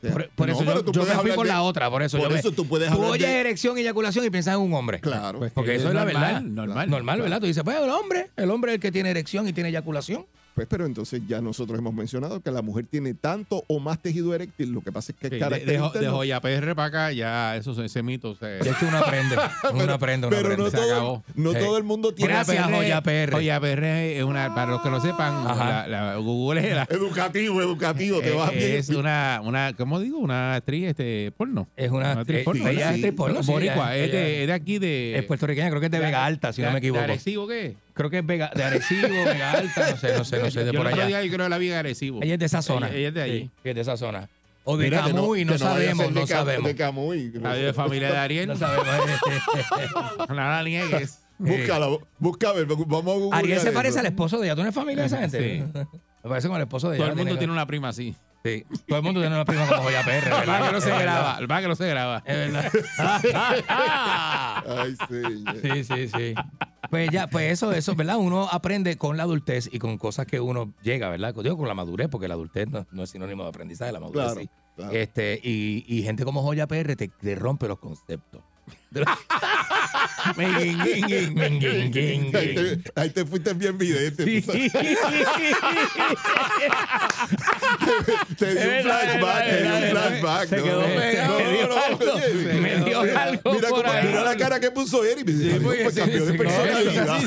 Por, por No, eso yo, tú yo me puedes fui hablar por de- la otra, por eso. Por yo me- eso tú puedes tú hablar oyes de- erección y eyaculación y piensas en un hombre. Claro. Pues Porque que eso es la normal, verdad. Normal. Normal, ¿verdad? Tú dices, pues el hombre, el hombre es el que tiene erección y tiene eyaculación. Pues, pero entonces ya nosotros hemos mencionado que la mujer tiene tanto o más tejido eréctil. Lo que pasa es que Sí, es de, carácter de, de joya PR para acá, ya eso, ese mito se, Es que uno aprende. Uno aprende, uno pero aprende. no, Se todo, acabó. no Sí. todo el mundo tiene. Gracias, Joya PR. Joya PR es una, para los que lo sepan, la, la- Google es, la- Educativo, educativo, te eh, vas bien. es una, una, ¿cómo digo? Una actriz este, porno. Es una actriz eh, porno. ella es actriz porno, sí, Boricua, ella- es, de, ella es de aquí de... es puertorriqueña, creo que es de Vega Alta, si no me equivoco. ¿De Arecibo qué? Creo que es Vega, de Arecibo, Vega Alta, no sé, no sé, no sé, de yo por el otro allá. día yo creo que la vi en Arecibo. Ella es de esa zona. Ella, ella es de allí. Sí, es de esa zona. O de Mira, que Camuy, no, que vaya a sabemos, ser de no Cam- sabemos. De Camuy. La de familia de Ariel. No sabemos. No la niegues. Búscala, busca a ver, vamos a Google. Ariel se parece al esposo de ella. ¿Tú no eres familia de esa gente? Sí. Me parece con el esposo de ella. Todo el mundo tiene una prima así. Sí. Todo el mundo tiene una prima como Joya PR, Va ¿verdad? que no se graba. Va que no se graba. Es verdad. Ay, sí. Sí, sí, sí. Pues ya, pues eso, eso, ¿verdad? Uno aprende con la adultez y con cosas que uno llega, ¿verdad? Digo con la madurez, porque la adultez no, no es sinónimo de aprendizaje, la madurez Claro, sí. claro. Este, y, y gente como Joya PR te, te rompe los conceptos. Ahí te, ahí te fuiste bien vidente. Sí. Te di Es un flashback, te di verdad, un flashback. Se quedó pegado. Me dio algo. dio mira, Mira, por cómo- ahí. mira la cara que puso Eric. Sí, pues, sí, cambió de personalidad.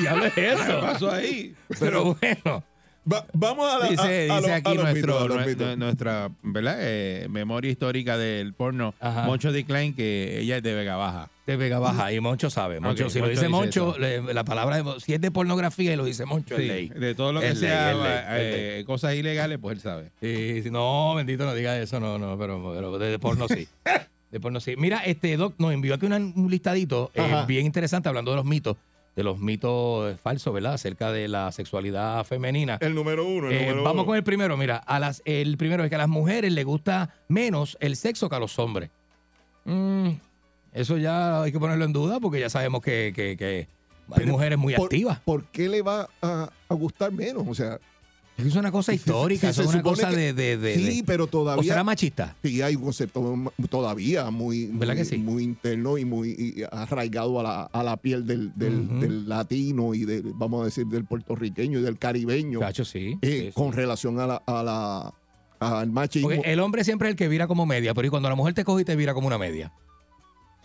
diablo es eso. pasó ahí? Pero bueno. Va- vamos a la Dice, a- a dice aquí nuestro, mitos, mitos. nuestra ¿verdad? Eh, memoria histórica del porno, Ajá. Moncho Decline, que ella es de Vega Baja. De Vega Baja, y Moncho sabe. Moncho, si lo dice dice Moncho, le- la palabra, de- si es de pornografía y lo dice Moncho, Sí, es ley. de todo lo que Es ley, sea ley, eh, cosas ilegales, pues él sabe. Sí, sí, no, bendito, no diga eso, no, no, pero, pero de, de porno sí. De porno sí. Mira, este Doc nos envió aquí una- un listadito eh, bien interesante hablando de los mitos, de los mitos falsos, ¿verdad? Acerca de la sexualidad femenina. El número uno, el Eh, número vamos uno. con el primero, mira, a las, el primero es que a las mujeres les gusta menos el sexo que a los hombres. Mm, eso ya hay que ponerlo en duda porque ya sabemos que, que- que hay Pero, mujeres muy por- activas. ¿Por qué le va a, a gustar menos? O sea, Es una cosa histórica, Sí, es una cosa que- de, de, de- Sí, pero todavía. ¿O será machista? Sí, hay un concepto todavía muy, ¿Verdad muy, que sí? muy interno y muy y arraigado a la, a la piel del, del, latino y del, vamos a decir, del puertorriqueño y del caribeño Cacho, sí. eh, sí. con relación a la, a la, al machismo. Porque el hombre siempre es el que vira como media, pero y cuando la mujer te coge y te vira como una media.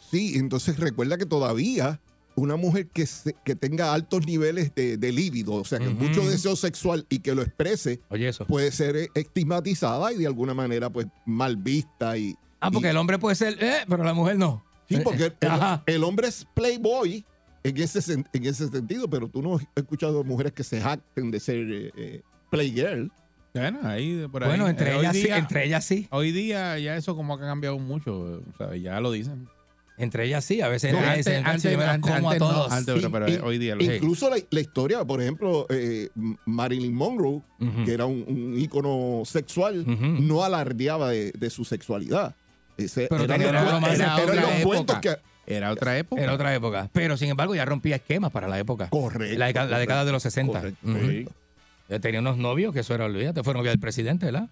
Sí, entonces recuerda que todavía una mujer que, se- que tenga altos niveles de, de líbido, o sea, que Ujú. mucho deseo sexual y que lo exprese, Oye, eso. puede ser eh, estigmatizada y de alguna manera pues mal vista y... Ah, porque y- el hombre puede ser, eh, pero la mujer no. Sí, porque el, Ajá. el hombre es playboy en ese, sen- en ese sentido, pero tú no has escuchado mujeres que se jacten de ser eh, eh, playgirl. Bueno, ahí, por ahí. Bueno, entre Eh, ellas sí, entre ellas sí. Hoy día ya eso como que ha cambiado mucho, o sea, ya lo dicen. Entre ellas sí, a veces No, antes- dicen, "Nacho, antes- yo me las antes- como a no, todos. antes- pero- pero Y- hoy día lo Incluso la, la historia, por ejemplo, eh, Marilyn Monroe, que era un, un ícono sexual, no alardeaba de, de su sexualidad. Ese, Pero era eran era los otra cuentos época. que... Era otra época. Era otra época. Pero sin embargo ya rompía esquemas para la época. Correcto. La, década de los 60. Correcto, tenía unos novios que eso era, olvídate, fue novia del presidente, ¿verdad?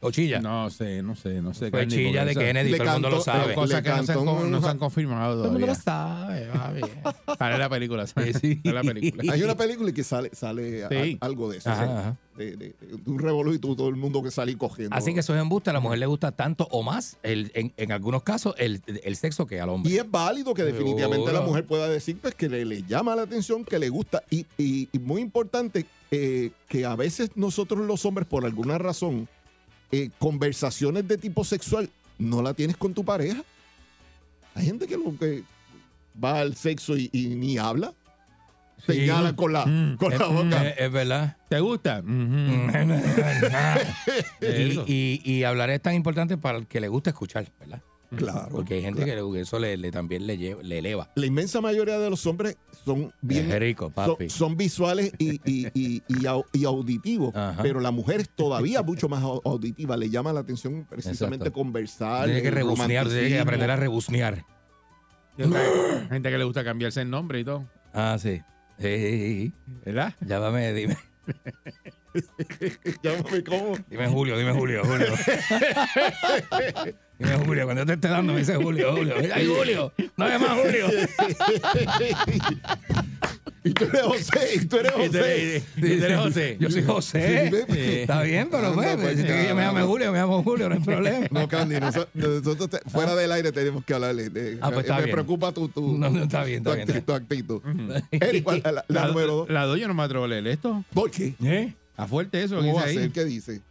O chilla. No sé, no sé, no sé. Fue Candy, chilla de Kennedy, le todo el mundo lo sabe. le Cosas que no se, han, no se confirmado Todo el mundo lo sabe, papi. Sale la película, sale, Sí, sí. sale la película. Hay una película que sale, sale a- algo de eso. Ajá, o sea, ajá. De, de- de un revolú y tú- todo el mundo que sale cogiendo. Así que eso es embuste. A la mujer le gusta tanto o más, el, en, en algunos casos, el, el sexo que al hombre. Y es válido que definitivamente Seguro. la mujer pueda decir pues, que le, le llama la atención, que le gusta. Y, y- y muy importante, eh, que a veces nosotros los hombres, por alguna razón, eh, conversaciones de tipo sexual no la tienes con tu pareja. Hay gente que, lo, que va al sexo y, y ni habla. Señala con la, Mm. con la Es, boca. es verdad. ¿Te gusta? Mm. y, Eso. y, y hablar es tan importante para el que le gusta escuchar, ¿verdad? Claro. Porque hay gente que eso le, le- también le, lleva- le eleva. La inmensa mayoría de los hombres son bien es rico, papi. son visuales y, y- y- y au- y auditivos, Ajá. pero la mujer es todavía mucho más au- auditiva. Le llama la atención precisamente Exacto. conversar. Tiene que el rebusnear, tiene que aprender a rebusnear. Hay gente que le gusta cambiarse el nombre y todo. Ah, sí. Sí, sí, sí. ¿Verdad? Llámame, dime. Llámame cómo. Dime Julio, dime Julio, Julio. dime Julio, cuando yo te esté dando me dice Julio, Julio. ¡Ay, Julio! ¡No me más Julio! y tú eres José, y tú eres José. Y tú eres José. Yo soy José. Sí, sí. Está bien, pero Anda, pues, pues, si tú que yo me llame Julio, me llamo Julio, no hay problema. No, Candy, nosotros, nosotros te- fuera del aire tenemos que hablarle. de- Ah, pues está me bien. preocupa tu, tu, No, no, está bien, tu está bien, acti- tu actitud. Eric, ¿cuál- la, la La, número dos. la dos yo no me atrevo a leer esto. ¿Por qué? ¿Eh? A fuerte eso que ¿Cómo va a ahí. ser? ¿Qué dice?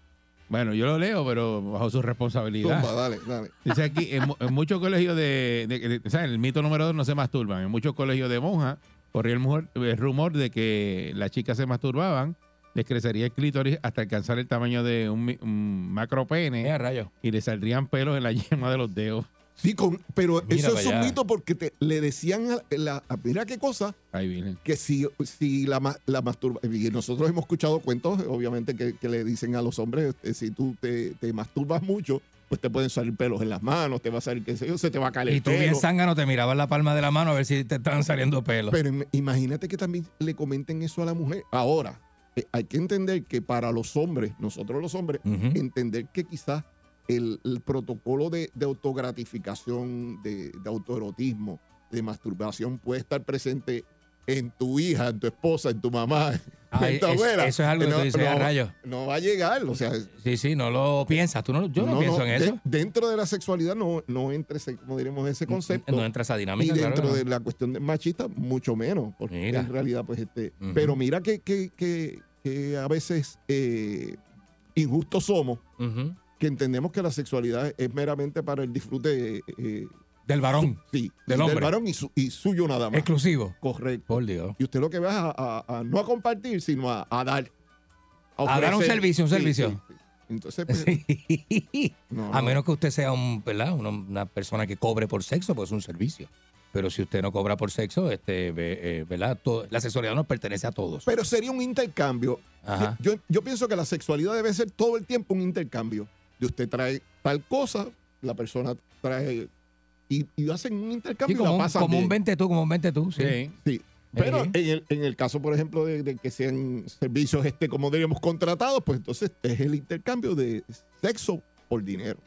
Bueno, yo lo leo, pero bajo su responsabilidad. Tumba, dale, dale. Dice aquí, en, mu- en muchos colegios de, de- en el mito número dos no se masturban. En muchos colegios de monjas corría el, mujer- el rumor de que las chicas se masturbaban, les crecería el clítoris hasta alcanzar el tamaño de un, un macro pene y le saldrían pelos en la yema de los dedos. Sí, con, pero Mira eso es un allá. mito porque te, le decían, a la, a- mira qué cosa, Ahí que si, si la, la masturba, y nosotros hemos escuchado cuentos, obviamente, que, que le dicen a los hombres, eh, si tú te, te masturbas mucho, pues te pueden salir pelos en las manos, te va a salir, qué sé yo, se te va a caer Y tú bien zángano te mirabas la palma de la mano a ver si te estaban saliendo pelos. Pero im- imagínate que también le comenten eso a la mujer. Ahora, eh, hay que entender que para los hombres, nosotros los hombres, entender que quizás el, el protocolo de, de autogratificación, de, de autoerotismo, de masturbación puede estar presente en tu hija, en tu esposa, en tu mamá, en tu es- abuela. eso es algo que tú dices, a rayos. no va a llegar, o sea, Sí, sí, no lo piensas. Tú no, yo no, pienso en de- eso. dentro de la sexualidad no, no entra ese, como diremos, ese concepto. No entra esa y dinámica. dentro claro que de no. la cuestión de machista, mucho menos, porque Mira. en realidad, pues, este. Pero mira que, que, que, que a veces eh, injustos somos, Ujú. Que entendemos que la sexualidad es meramente para el disfrute eh, Del varón. sí, Del hombre. varón y, su- y suyo nada más. Exclusivo. Correcto. Por Dios. Y usted lo que va es a, a- a no a compartir, sino a, a dar. A dar un servicio, un Sí, servicio. sí, sí. Entonces, pues, no, a no. menos que usted sea un, ¿verdad? Una, una persona que cobre por sexo, pues es un servicio. Pero si usted no cobra por sexo, este, ve- eh, ¿verdad? To- la sexualidad nos pertenece a todos. Pero sería un intercambio. Ajá. Yo, yo pienso que la sexualidad debe ser todo el tiempo un intercambio. De usted trae tal cosa, la persona trae. Y, y hacen un Sí, intercambio y como, la un, pasan como un bien. 20 tú, como un 20 tú. Sí. Sí. Sí. Pero Sí. en, el, en el caso, por ejemplo, de, de que sean servicios, este, como diríamos, contratados, pues entonces es el intercambio de sexo por dinero.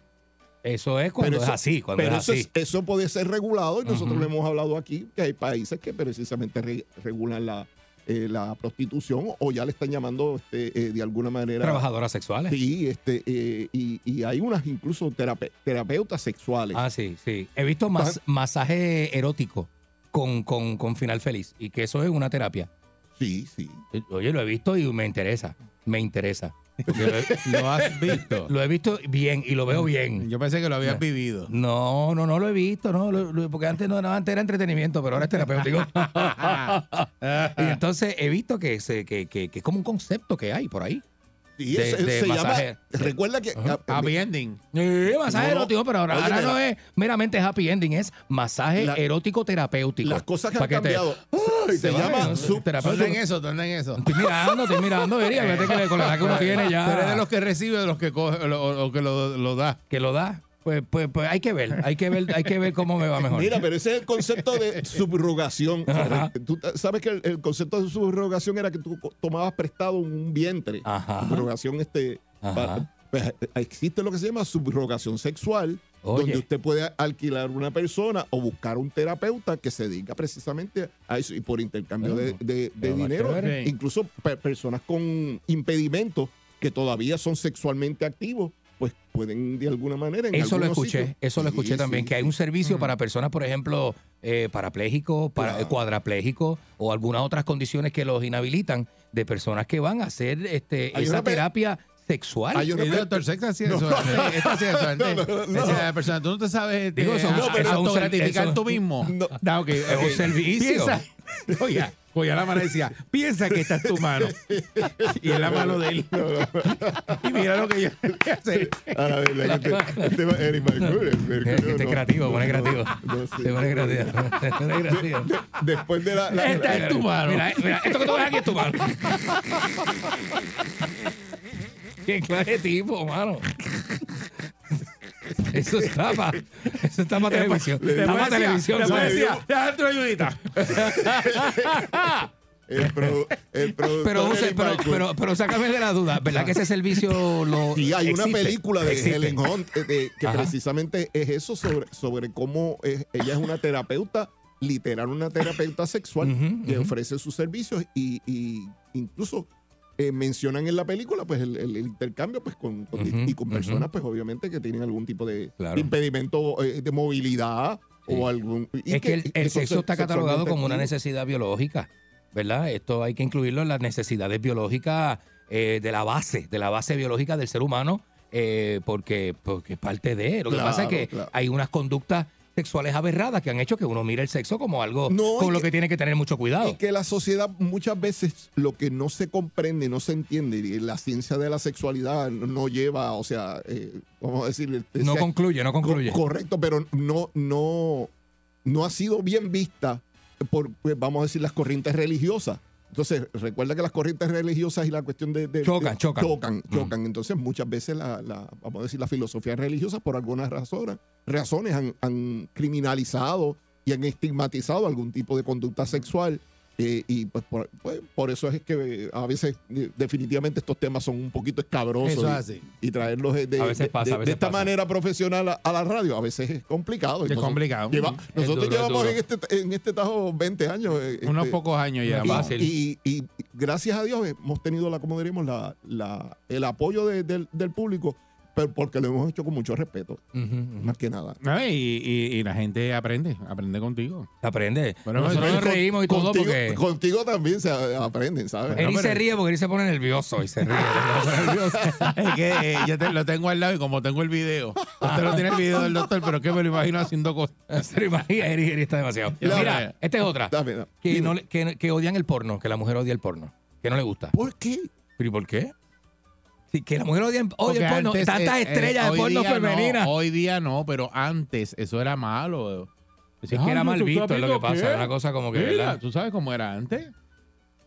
Eso es cuando Pero es eso- así, cuando pero es eso, así. es- eso puede ser regulado y nosotros Ujú. lo hemos hablado aquí, que hay países que precisamente re- regulan la, eh, la prostitución o ya le están llamando este, eh, de alguna manera... Trabajadoras sexuales. Sí, este, eh, y, y hay unas incluso terape- terapeutas sexuales. Ah, sí, sí. He visto mas- masaje erótico con, con, con final feliz y que eso es una terapia. Sí, sí. Oye, lo he visto y me interesa. Me interesa. Lo, he- ¿Lo has visto? lo he visto bien y lo veo bien. Yo pensé que lo habías vivido. No, no, no lo he visto, no, lo- lo- porque antes no, no, antes era entretenimiento, pero ahora es terapéutico. y entonces he visto que, se, que, que, que es como un concepto que hay por ahí. Sí, de- se, de se masaje. llama. Recuerda que. ah, Happy ending. Sí, masaje No, erótico, pero ahora, no es meramente happy ending, es masaje La- erótico terapéutico. Las cosas que han te- cambiado. Ay, se llama ¿no? sub- Terapeuta. ¿Dónde en eso? ¿Dónde en eso? Estoy mirando, estoy mirando, vería, fíjate que le- con la edad que uno tiene ya. ¿Tú eres de los que recibe de los que coge o, o- o que lo, lo da? que lo da. Pues, pues, pues hay que ver, hay que ver, hay que ver cómo me va mejor. Mira, pero ese es el concepto de subrogación. Ajá. Tú sabes que el, el concepto de subrogación era que tú tomabas prestado un vientre. Ajá. Subrogación, este. Ajá. pues, existe lo que se llama subrogación sexual, Oye. donde usted puede alquilar una persona o buscar un terapeuta que se dedica precisamente a eso y por intercambio de, Bueno, de- de pero más dinero. Incluso pe- personas con impedimentos que todavía son sexualmente activos, pues pueden de alguna manera. En Eso lo escuché, sitios- eso lo Sí, escuché también, sí, que hay un servicio para personas, por ejemplo, eh, parapléjicos, para, Claro. cuadraplégicos o algunas otras condiciones que los inhabilitan de personas que van a hacer este, Hay esa terapia sexual. Hay una El pe- doctor Sex hacía No. eso. Este hacía eso antes. No, no, no. Decía, persona, tú no te sabes Digo, eso- eh, no, pero autogratificar tú mismo. No. Da, ok, Es un servicio. Piensa, oye, oye, la mano decía, piensa que esta es tu mano. Y es la mano de él. Y mira lo que yo voy a hacer. A la verdad que este, este va- Eric Mercurio, Mercurio, Este no. creativo, pone creativo. No. Se pone creativo. Se pone creativo. Después de la. la- Esta es tu mano. Mira, mira, esto que tú ves aquí es tu mano. Qué clase de tipo, mano. Eso está para eso está pa televisión. Está Después para televisión. después decía, déjame tu ayudita. el, productor Pero, pero, pero, pero sácame de la duda, ¿verdad que ese servicio lo Sí, hay una película de Existe. Helen Hunt eh, de- que Ajá. precisamente es eso sobre, sobre cómo es- ella es una terapeuta, literal una terapeuta sexual que ofrece sus servicios y, y incluso eh, mencionan en la película pues el, el intercambio pues con, y con personas pues obviamente que tienen algún tipo de Claro. impedimento eh, de movilidad Sí. o algún y Es que el, sexo está catalogado como una necesidad biológica, ¿verdad? Esto hay que incluirlo en las necesidades biológicas eh, de la base, de la base biológica del ser humano, porque, porque es parte de. Lo que Claro, pasa es que claro. hay unas conductas sexuales aberradas que han hecho que uno mire el sexo como algo No, con lo que- que tiene que tener mucho cuidado. Y que la sociedad muchas veces lo que no se comprende, no se entiende, y la ciencia de la sexualidad no lleva, o sea, eh, vamos a decir, No sea- concluye, no concluye. co- correcto, pero no, no, no ha sido bien vista por, pues, vamos a decir, las corrientes religiosas. Entonces, recuerda que las corrientes religiosas y la cuestión de... de- Chocan, de- chocan. Chocan, chocan. Entonces, muchas veces, la, la- vamos a decir, la filosofía religiosa, por algunas razones, razones han, han criminalizado y han estigmatizado algún tipo de conducta sexual. Eh, y pues por, pues, por eso es que eh, a veces eh, definitivamente estos temas son un poquito escabrosos. Eso es y- así. y traerlos de, pasa, esta pasa. manera profesional a, a la radio a veces es complicado. Es Nosotros complicado. lleva- Es nosotros duro, llevamos en este, en este tajo 20 años. eh, Unos este, pocos años ya. y- fácil. y, y gracias a Dios hemos tenido, la, como diríamos, la, la- el apoyo de- del, del público, pero porque lo hemos hecho con mucho respeto, más que nada. No, y, y- y la gente aprende, aprende contigo. Aprende. Bueno, Nosotros nos reímos y todo contigo, porque... contigo también se aprenden, ¿sabes? Eri pero- se ríe porque Eri se pone nervioso y se ríe. Es que eh, yo te- lo tengo al lado y como tengo el video, usted no tiene el video del doctor, pero es que me lo imagino haciendo cosas. Se lo imagina, Eri, Eri está demasiado. Mira, esta es otra. Dame, dame. No que, que odian el porno, que la mujer odia el porno, que no le gusta. ¿Por qué? ¿Pero y por qué? Sí, que la mujer odia, odia el porno. antes, Tantas eh, eh, estrellas de hoy porno día femeninas. No, hoy día no, pero antes eso era malo. Es que era mal visto, es lo que pasa. Una cosa como que, Mira, ¿verdad? ¿Tú sabes cómo era antes?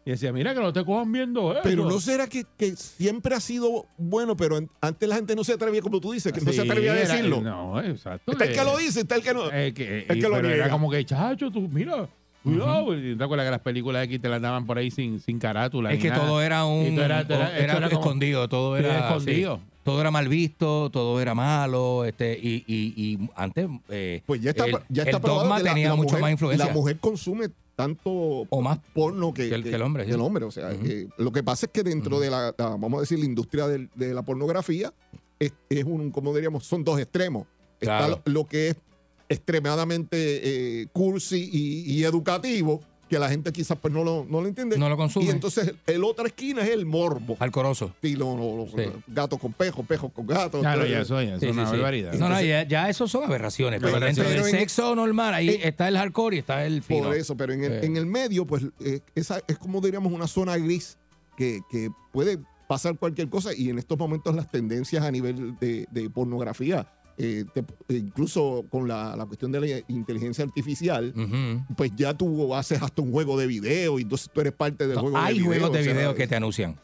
Y decía, mira, que no te cojan viendo eso. Pero no será que, que siempre ha sido bueno, pero an- antes la gente no se atrevía, como tú dices, que no se atrevía a declo. No, exacto. Está el eh, que lo dice, está el que no. eh, que- el y- que lo era como que, chacho, tú, mira, No, y ¿te acuerdas que las películas aquí te las daban por ahí sin, sin carátula? Es ni que nada? todo era un. Todo era, todo era- era esto era como- escondido, todo era. escondido. sí, todo era mal visto, todo era malo. este Y, y, y antes. eh, Pues ya está, el, ya está el probado dogma que la- tenía la mucho mujer- más influencia. La mujer consume tanto O más porno que, que el- que el hombre, sí. O sea, eh, lo que pasa es que dentro de la, la- vamos a decir, la industria del- de, la pornografía es, es un, como diríamos, son dos extremos. Está Claro. lo, lo que es extremadamente eh, cursi y, y educativo, que la gente quizás pues no lo, no lo entiende. No lo consume. Y entonces el otra esquina es el morbo. Alcoroso. Sí, lo- lo- lo- Sí. gatos con pejos, pejos con gatos. Claro, ya eso, ya eso Sí, es una sí, sí. barbaridad. No, no, ya, ya eso son aberraciones. Pero, Pero- dentro pero del en- sexo normal, ahí eh, está el hardcore y está el fino. Por eso, pero en el, en el medio, pues eh, esa es como diríamos una zona gris que, que puede pasar cualquier cosa y en estos momentos las tendencias a nivel de, de pornografía, eh, te- eh, incluso con la, la cuestión de la inteligencia artificial, Ujú. pues ya tú haces hasta un juego de video y entonces tú eres parte del No, juego hay de video. juegos de o sea, video que te anuncian.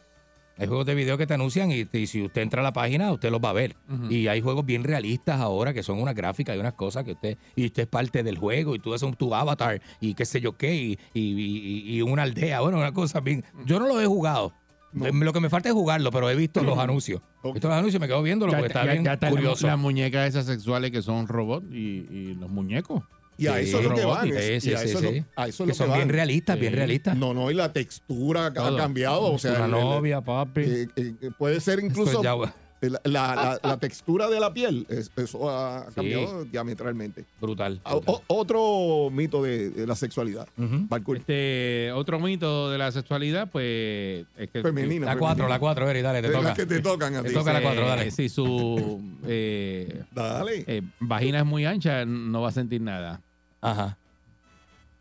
Hay juegos de video que te anuncian y, y si usted entra a la página, usted los va a ver. Y hay juegos bien realistas ahora que son unas gráficas y unas cosas que usted, y usted es parte del juego y tú haces un, tu avatar y qué sé yo qué, y, y- y- y una aldea, bueno, una cosa bien. Yo no lo he jugado. Eh, Lo que me falta es jugarlo, pero he visto los anuncios. He visto los anuncios y me quedo viéndolo Ya, porque está ya- bien ya están curioso. las muñecas esas sexuales que son robots y, y los muñecos. Y a Sí, eso es lo que van. es- Sí, a sí, eso sí, es lo- sí. a eso es Que lo son van. bien realistas, bien realistas. No, no, y la textura ha Todo. cambiado. O sea, Una novia, papi. eh, eh, puede ser incluso ya- la, la- la- la textura de la piel. es- eso ha Sí. cambiado diametralmente. brutal. Ah, brutal. o- otro mito de, de la sexualidad. Barcul. Este, otro mito de la sexualidad, pues, es que Femenina. La 4, la 4, Eri, dale, te De toca. las que te tocan a Te ti. toca la eh, cuatro, dale. Si su eh, Dale. eh, vagina es muy ancha, no va a sentir nada. Ajá.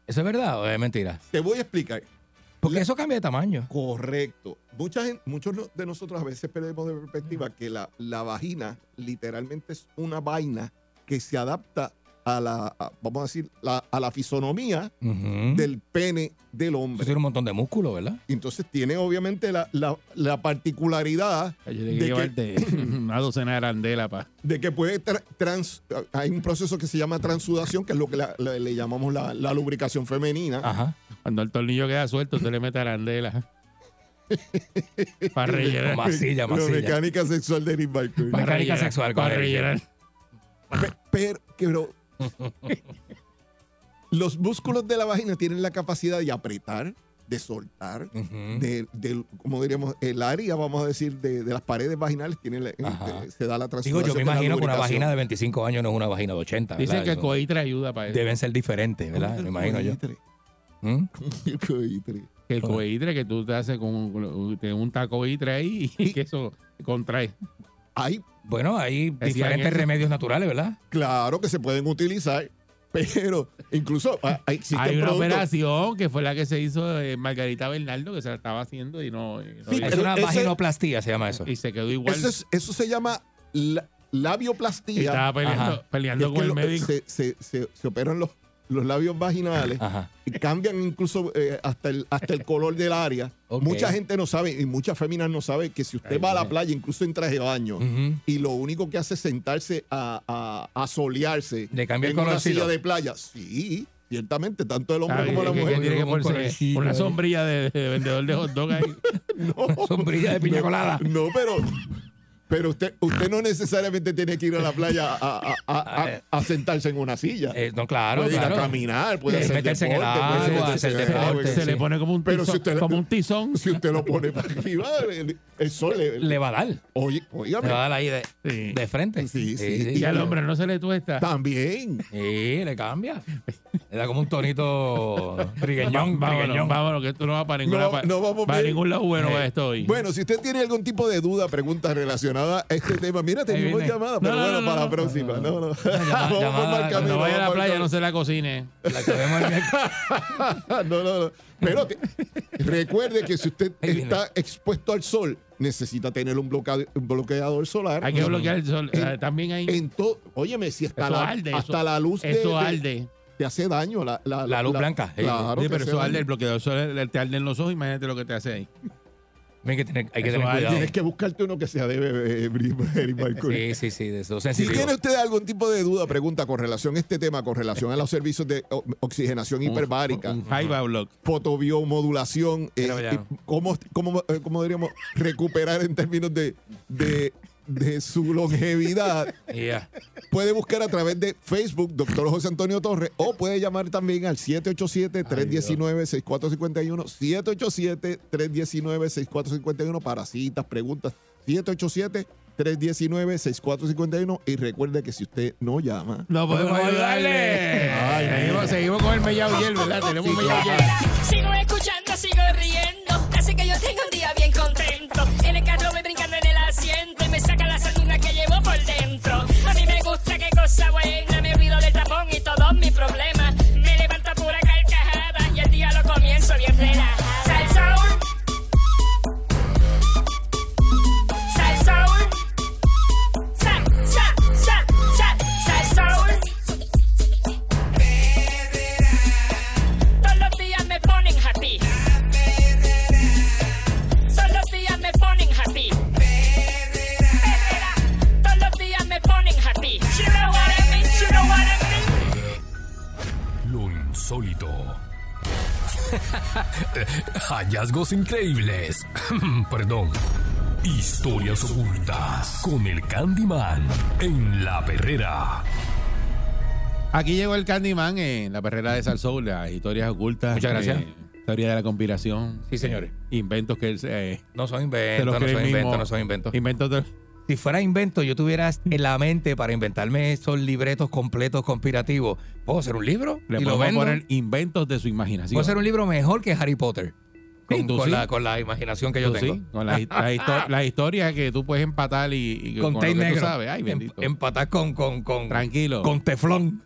¿Eso es verdad o es mentira? Te voy a explicar. Porque eso cambia de tamaño. Correcto. Mucha gen- muchos de nosotros a veces perdemos de perspectiva que la, la vagina literalmente es una vaina que se adapta a la, a- vamos a decir, la- a la fisonomía del pene del Eso hombre. tiene un montón de músculo, ¿verdad? Y Entonces tiene obviamente la, la- la particularidad Yo De que una docena de arandela para. de que puede tra- trans, hay un proceso que se llama transudación, que es lo que la- la- le llamamos la, la lubricación femenina. Ajá. Cuando el tornillo queda suelto, usted le mete arandela. para rellenar. Masilla, La masilla. mecánica sexual de pa' Mecánica sexual, Para rellenar. Pe- Pero, pero los músculos de la vagina tienen la capacidad de apretar, de soltar, de, de- como diríamos, el área, vamos a decir, de, de las paredes vaginales tiene la- Ajá. eh, se da la Digo, transudación. yo me de imagino que una vagina de 25 años no es una vagina de 80. Dicen ¿verdad? que el coitre ayuda para eso. Deben ser diferentes, ¿verdad? Me imagino yo. Coitre, ¿Mm? coitre. Que el coitre que tú te haces con un, te- un taco coitre ahí y que eso contrae. Hay, Bueno, hay Decían diferentes eso. remedios naturales, ¿verdad? claro que se pueden utilizar, pero incluso ah, hay- existen Hay una productos- operación que fue la que se hizo eh, Margarita Bernardo, que se la estaba haciendo y no. y no Sí. Es una ese- vaginoplastía, se llama eso. y se quedó igual. Eso, es- eso se llama la- y labioplastía. estaba peleando, Ajá. peleando Y es con el lo- médico. Se, se- se- se operan los, los labios vaginales Ajá. y cambian incluso eh, hasta, el, hasta el color del área. Ok. Mucha gente no sabe y muchas féminas no saben que si usted Ay, va a la ay. playa, incluso en traje de baño, Ujú. y lo único que hace es sentarse a, a, a solearse Le cambia el en una silla de playa, sí, ciertamente, tanto el hombre Ah, como la que- que mujer. tiene que ponerse una sombrilla de, de vendedor de hot dog ahí. No, Sombrilla de piña colada. no, pero... Pero usted, usted no necesariamente tiene que ir a la playa a, a- a- a- a sentarse en una silla. Eh, no, claro, puede ir claro. a caminar, puede hacer meterse en el puede agua, meterse hacer deporte, se sí. le pone como un Pero tizón. si usted- como un tizón. Si usted lo pone para arriba, el, el sol le, Le va a dar. Oye, Le óigame, va a dar ahí de, Sí. de frente. Sí, sí. Y al hombre no se le tuesta. también. Sí, le cambia. Le da como un tonito trigueñón, vámonos, trigueñón. vámonos, que esto no va para ninguna No, pa- no vamos para bien. ningún lado bueno Eh, va esto hoy. Bueno, si usted tiene algún tipo de duda, pregunta relacionada a este tema, mira, tenemos llamada, pero no, bueno, no, para no. la próxima. No, no. Llama- Vamos llamada, camino, vaya a la playa no se la cocine. La que vemos el no, no, no. Pero te- recuerde que si usted Ahí está expuesto al sol, necesita tener un, bloqueado- un bloqueador solar. Hay que bloquear el sol. En- Eh, También hay. En todo, óyeme, si hasta, Eso la, arde, hasta eso- la luz Eso de- arde. Te hace daño. La, La luz blanca, eh, Claro, Sí, pero eso arde, el bloqueador solar te arde en los ojos. Imagínate lo que te hace ahí. Hay que tener, hay que Eso tener hay, cuidado. Tienes que buscarte uno que sea de Bri- Marconi. Sí, sí, sí, de eso Si tiene usted algún tipo de duda, pregunta con relación a este tema, con relación a los servicios de oxigenación hiperbárica, fotobiomodulación, eh, cómo, cómo, eh, cómo diríamos recuperar en términos de, de, de su longevidad, Ya. puede buscar a través de Facebook, doctor José Antonio Torres, o puede llamar también al 787-319-6451, 787-319-6451 para citas, preguntas, 787-319-6451 y recuerde que si usted no llama, No podemos ayudarle. Ay, seguimos, seguimos con el mellao y él, ¿verdad? Tenemos un mellao y él. Sigo escuchando, sigo riendo. Así que yo tengo un día Hallazgos increíbles. Perdón. Historias ocultas con el Candyman en la perrera. Aquí llegó el Candyman en la perrera de Salsoul, las historias ocultas. Muchas gracias. eh, teoría de la conspiración. Sí, señores. eh, inventos que él se. eh, No son inventos, no son mismo. inventos, no son inventos. Inventos de- Si fuera invento, yo tuviera en la mente para inventarme esos libretos completos conspirativos. ¿Puedo hacer un libro? Le y lo vendo. poner inventos de su imaginación. Puedo hacer un libro mejor que Harry Potter. Con, con sí. la, con la imaginación que yo tengo. sí, con las la las historias que tú puedes empatar y, y Con con, lo que negro. tú sabes. Ay, Em- bendito. empatar con, con, con, Tranquilo. con teflón.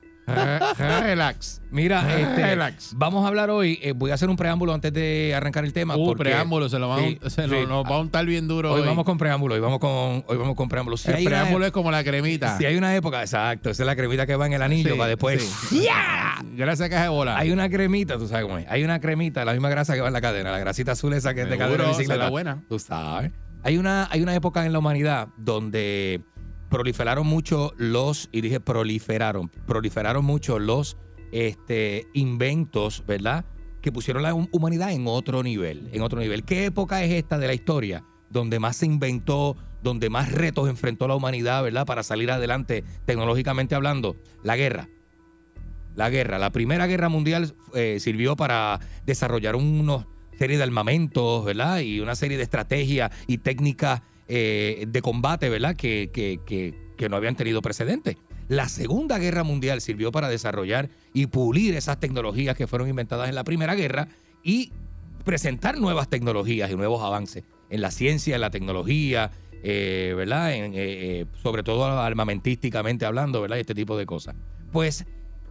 Relax. Mira, este, Relax. vamos a hablar hoy. eh, voy a hacer un preámbulo antes de arrancar el tema. Uh, porque- preámbulo, se lo van, Sí, se sí. lo- nos va a untar bien duro. Hoy hoy. vamos con preámbulo, hoy vamos con, hoy vamos con preámbulo. Si el preámbulo es como la cremita. Si hay una época, exacto, esa es la cremita que va en el anillo Sí, para después. sí. Gracias a caja de bola. Hay una cremita, tú sabes cómo es. Hay una cremita, la misma grasa que va en la cadena, la grasita azul esa que es de cadena de bicicleta. la buena. Tú sabes. Hay una, hay una época en la humanidad donde proliferaron mucho los, y dije proliferaron, proliferaron mucho los este, inventos, ¿verdad? Que pusieron la hum- humanidad en otro nivel, en otro nivel. ¿Qué época es esta de la historia donde más se inventó, donde más retos enfrentó la humanidad, ¿verdad? Para salir adelante tecnológicamente hablando, la guerra. La guerra, la primera guerra mundial eh, sirvió para desarrollar una serie de armamentos, ¿verdad? Y una serie de estrategias y técnicas eh, de combate, ¿verdad? Que, que- que- no habían tenido precedente. La Segunda Guerra Mundial sirvió para desarrollar y pulir esas tecnologías que fueron inventadas en la Primera Guerra y presentar nuevas tecnologías y nuevos avances en la ciencia, en la tecnología, eh, ¿verdad? En, eh, sobre todo armamentísticamente hablando, ¿verdad? Este tipo de cosas. Pues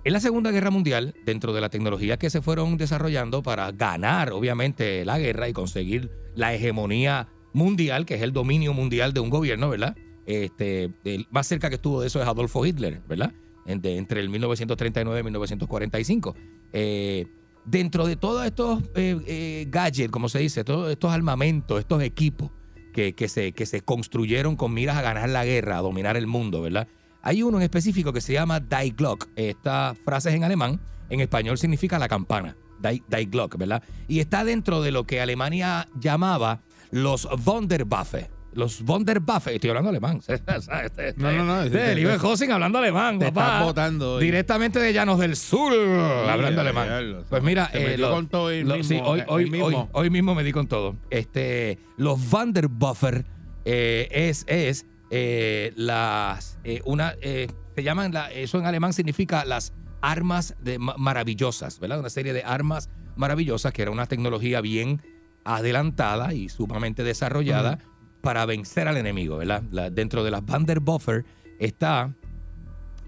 en la Segunda Guerra Mundial, dentro de la tecnología que se fueron desarrollando para ganar, obviamente, la guerra y conseguir la hegemonía mundial, que es el dominio mundial de un gobierno, ¿verdad? Este, el más cerca que estuvo de eso es Adolfo Hitler, ¿verdad? Entre, el 1939 y 1945. Eh, dentro de todos estos eh, eh, gadgets, como se dice, todos estos armamentos, estos equipos que, que se, que se construyeron con miras a ganar la guerra, a dominar el mundo, ¿verdad? Hay uno en específico que se llama Die Glock. Esta frase es en alemán, en español significa la campana. Die Glock, ¿verdad? Y está dentro de lo que Alemania llamaba los Wunderwaffe. Los Wunderwaffe, estoy hablando alemán. No, no, no. Este, el hijo de Hosing hablando alemán, Te papá. estás botando hoy. Directamente de Llanos del Sur, hablando alemán. pues mira, metió lo- con todo el lo- mismo, sí, hoy, hoy, mismo. hoy, hoy mismo me di con todo. Este, los Vanderbuffer eh, es, es eh, las eh, una eh, se llaman la- eso en alemán significa las armas de, ma- maravillosas, ¿verdad? Una serie de armas maravillosas que era una tecnología bien adelantada y sumamente desarrollada para vencer al enemigo, ¿verdad? La- dentro de las Vanderbuffer está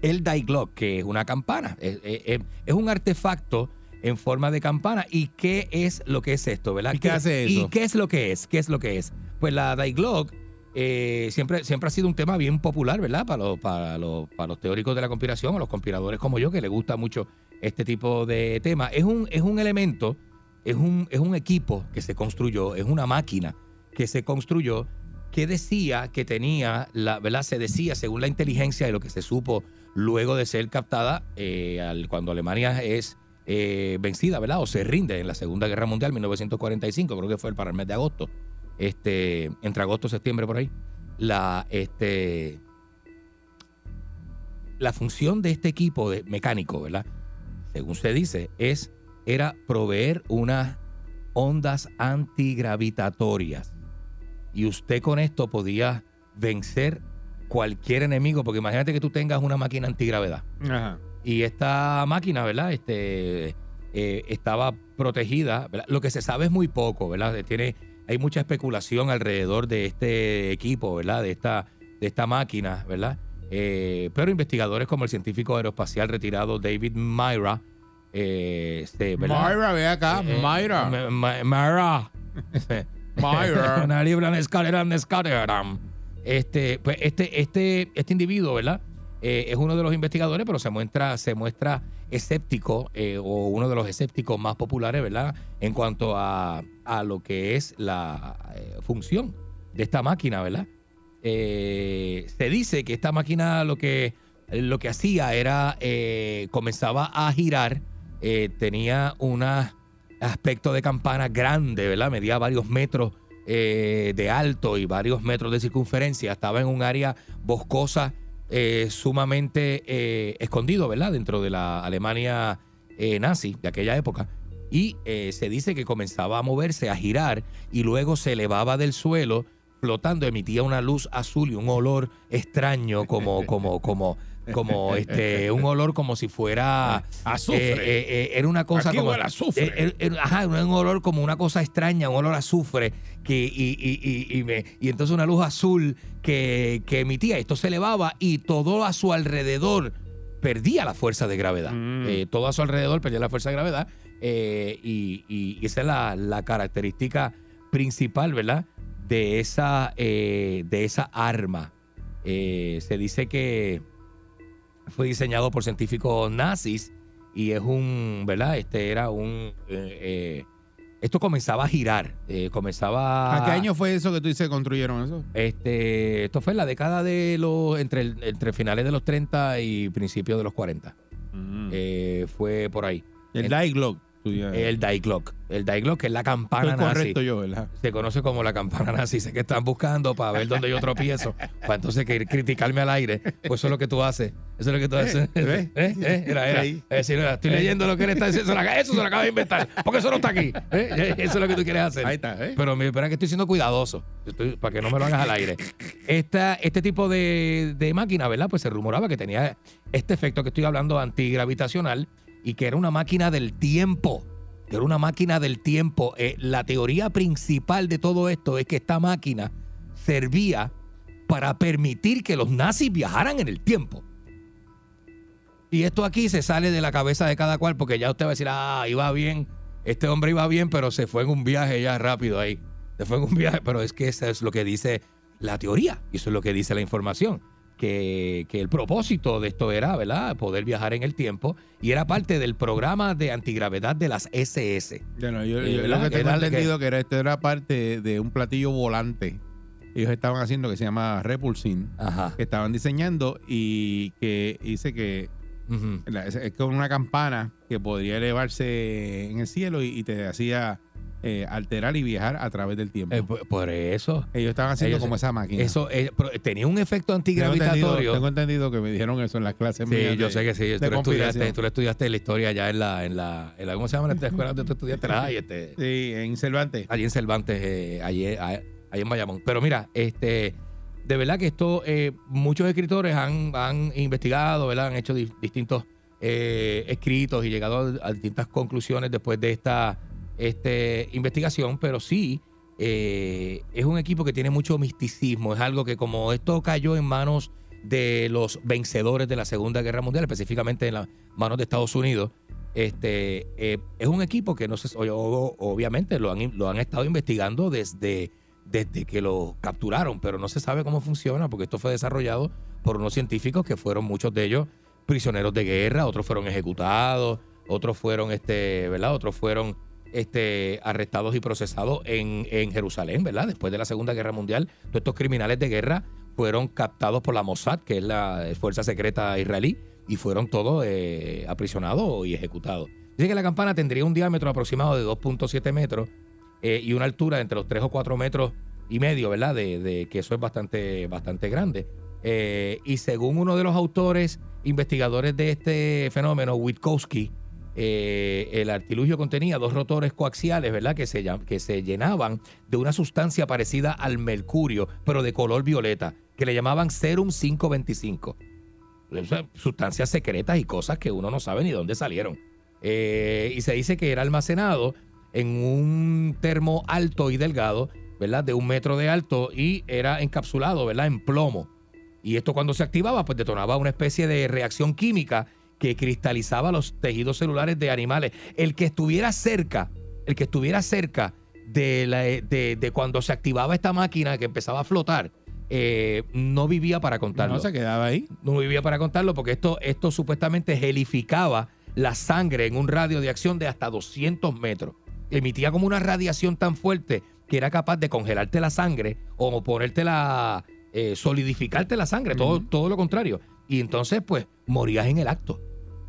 el Die Glock, que es una campana. Es, es- es un artefacto en forma de campana. ¿Y qué es lo que es esto, verdad? ¿Y qué hace ¿Y eso? qué es lo que es? ¿Qué es lo que es? Pues la Die Glock eh, siempre, siempre ha sido un tema bien popular, ¿verdad? Para los, para, los, para los teóricos de la conspiración o los conspiradores como yo, que les gusta mucho este tipo de tema. Es un, es un elemento, es un, es un equipo que se construyó, es una máquina que se construyó que decía que tenía, la, ¿verdad? Se decía, según la inteligencia y lo que se supo luego de ser captada, eh, al- cuando Alemania es eh, vencida, ¿verdad? O se rinde en la Segunda Guerra Mundial, 1945, creo que fue para el mes de agosto, este, entre agosto y septiembre por ahí. La, este, la función de este equipo de mecánico, ¿verdad? Según se dice, es, era proveer unas ondas antigravitatorias. Y usted con esto podía vencer cualquier enemigo, porque imagínate que tú tengas una máquina antigravedad. Ajá. Y esta máquina, ¿verdad? Este, eh, estaba protegida. ¿verdad? Lo que se sabe es muy poco, ¿verdad? Tiene, hay mucha especulación alrededor de este equipo, ¿verdad? De esta, de esta máquina, ¿verdad? Eh, pero investigadores como el científico aeroespacial retirado David Myra, eh, ¿verdad? Myra, ve acá, Eh, Myra. Ma- Ma- Myra. Myra. Una libra en escalera en escalera. Este, pues este, este, este individuo, ¿verdad? Eh, es uno de los investigadores, pero se muestra, se muestra escéptico, eh, o uno de los escépticos más populares, ¿verdad? En cuanto a, a lo que es la eh, función de esta máquina, ¿verdad? Eh, se dice que esta máquina lo que, lo que hacía era, eh, comenzaba a girar, eh, tenía un aspecto de campana grande, ¿verdad? Medía varios metros eh, de alto y varios metros de circunferencia. Estaba en un área boscosa eh, sumamente escondido, ¿verdad? Dentro de la Alemania nazi de aquella época. Y se dice que comenzaba a moverse, a girar, y luego se elevaba del suelo, flotando, emitía una luz azul y un olor extraño, como, como, como, como este, un olor como si fuera Azufre. eh, eh, eh, era una cosa Aquí como huele azufre. eh, eh, ajá, un olor como una cosa extraña, un olor a azufre que y, y- y- y me- y entonces una luz azul que, que emitía. Esto se elevaba y todo a su alrededor perdía la fuerza de gravedad. Eh, todo a su alrededor perdía la fuerza de gravedad y, esa es la, la característica principal, ¿verdad? De esa, de esa arma. Se dice que fue diseñado por científicos nazis y es un, ¿verdad? Este era un... eh, eh, esto comenzaba a girar, eh, comenzaba... ¿A qué año fue eso que tú dices que construyeron eso? Este, esto fue en la década de los, entre, el- entre finales de los 30 y principios de los 40. Eh, fue por ahí. El El Diglog. El Diglog, que es la campana Estoy nazi. correcto yo, ¿verdad? Se conoce como la campana nazi. Sé que están buscando para ver dónde yo tropiezo. para entonces que criticarme al aire. Pues eso es lo que tú haces. Eso es lo que tú haces. ¿ves? ¿Eh? ¿Eh? Era, era. Decir, estoy leyendo lo que él está diciendo. Eso, se lo acaba de inventar. Porque eso no está aquí. ¿Eh? Eso es lo que tú quieres hacer. Ahí está, ¿eh? Pero me espera que estoy siendo cuidadoso. Estoy- para que no me lo hagas al aire. Esta, este tipo de, de máquina, ¿verdad? Pues se rumoraba que tenía este efecto que estoy hablando antigravitacional y que era una máquina del tiempo. Que era una máquina del tiempo. Eh, la teoría principal de todo esto es que esta máquina servía para permitir que los nazis viajaran en el tiempo. Y esto aquí se sale de la cabeza de cada cual, porque ya usted va a decir, ah, iba bien, este hombre iba bien, pero se fue en un viaje ya rápido ahí. Se fue en un viaje, pero es que eso es lo que dice la teoría, y eso es lo que dice la información. Que, que el propósito de esto era, ¿verdad? Poder viajar en el tiempo y era parte del programa de antigravedad de las SS. Bueno, yo, Eh, yo lo que tengo Era- entendido que era esto era parte de un platillo volante. Ellos estaban haciendo que se llama Repulsin, que estaban diseñando y que dice que es, es con una campana que podría elevarse en el cielo y, y te hacía eh, alterar y viajar a través del tiempo. Eh, por, por eso. Ellos estaban haciendo Ellos- como esa máquina. Eso eh, pero tenía un efecto Tengo entendido, antigravitatorio. tengo entendido que me dijeron eso en las clases Sí, mías yo de- sé que sí. Tú lo, estudiaste, tú lo estudiaste la historia ya en la, en la, en la- ¿cómo se llama la escuela donde tú estudiaste? La High, este, Sí, en Cervantes. allí en Cervantes, eh, allí, a- allí en Bayamón. Pero mira, este, de verdad que esto, eh, muchos escritores han, han investigado, ¿verdad? Han hecho di- distintos eh, escritos y llegado a, a distintas conclusiones después de esta este, investigación, pero sí eh, es un equipo que tiene mucho misticismo. Es algo que como esto cayó en manos de los vencedores de la Segunda Guerra Mundial, específicamente en las manos de Estados Unidos, este, eh, es un equipo que no o- obviamente lo han, lo han estado investigando desde, desde que lo capturaron, pero no se sabe cómo funciona porque esto fue desarrollado por unos científicos que fueron muchos de ellos prisioneros de guerra, otros fueron ejecutados, otros fueron, este, ¿verdad? Otros fueron este, arrestados y procesados en, en Jerusalén, ¿verdad? Después de la Segunda Guerra Mundial, todos estos criminales de guerra fueron captados por la Mossad, que es la fuerza secreta israelí, y fueron todos eh, aprisionados y ejecutados. Dice que la campana tendría un diámetro aproximado de 2.7 metros eh, y una altura entre los 3 o 4 metros y medio, ¿verdad? De, de que eso es bastante, bastante grande. Eh, y según uno de los autores investigadores de este fenómeno, Witkowski, eh, el artilugio contenía dos rotores coaxiales, ¿verdad? Que se, que se llenaban de una sustancia parecida al mercurio, pero de color violeta, que le llamaban Serum 525. O sea, sustancias secretas y cosas que uno no sabe ni dónde salieron. Eh, y se dice que era almacenado en un termo alto y delgado, ¿verdad? De un metro de alto y era encapsulado, ¿verdad? En plomo. Y esto cuando se activaba, pues detonaba una especie de reacción química que cristalizaba los tejidos celulares de animales. El que estuviera cerca, el que estuviera cerca de, la- de- de cuando se activaba esta máquina que empezaba a flotar, eh, no vivía para contarlo. No se quedaba ahí. No vivía para contarlo porque esto, esto supuestamente gelificaba la sangre en un radio de acción de hasta 200 metros. Emitía como una radiación tan fuerte que era capaz de congelarte la sangre o ponértela, eh, solidificarte la sangre, todo, todo lo contrario. Y entonces, pues, morías en el acto.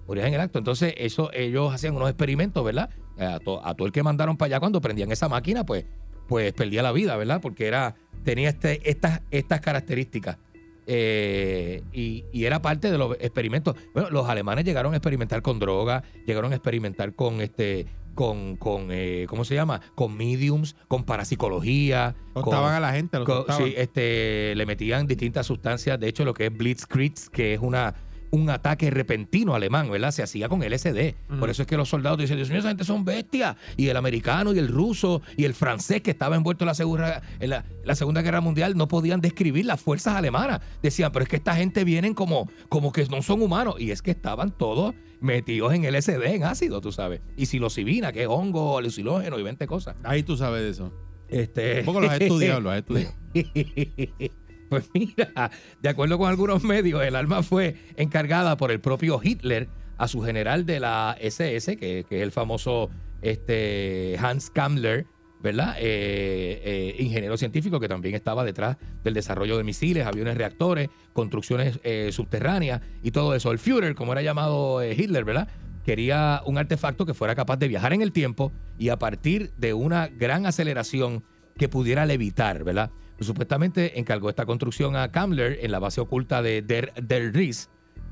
Morías en el acto. Entonces, eso, ellos hacían unos experimentos, ¿verdad? A, to- a todo el que mandaron para allá cuando prendían esa máquina, pues, pues perdía la vida, ¿verdad? Porque era, tenía este, estas, estas características. Eh, y, y era parte de los experimentos. Bueno, los alemanes llegaron a experimentar con droga, llegaron a experimentar con este, con, con eh, ¿cómo se llama? Con mediums, con parapsicología. Contaban con- a la gente, lo con- sí, este, le metían distintas sustancias. De hecho, lo que es Blitzkrieg, que es una un ataque repentino alemán, ¿verdad? Se hacía con LSD. Por eso es que los soldados dicen, Dios mío, esa gente son bestias. Y el americano y el ruso y el francés que estaba envuelto en la, segura- en la, la Segunda Guerra Mundial no podían describir las fuerzas alemanas. Decían, pero es que esta gente vienen como, como que no son humanos. Y es que estaban todos metidos en LSD, en ácido, tú sabes. Y psilocibina, que es hongo, alucinógeno y 20 cosas. Ahí tú sabes de eso. Este... Un poco lo has estudiado, lo has estudiado. Pues mira, de acuerdo con algunos medios, el arma fue encargada por el propio Hitler a su general de la SS, que, es el famoso este, Hans Kammler, ¿verdad? Eh, eh, ingeniero científico que también estaba detrás del desarrollo de misiles, aviones reactores, construcciones eh, subterráneas y todo eso. El Führer, como era llamado eh, Hitler, ¿verdad? Quería un artefacto que fuera capaz de viajar en el tiempo y a partir de una gran aceleración que pudiera levitar, ¿verdad? Supuestamente encargó esta construcción a Kammler en la base oculta de Der, Der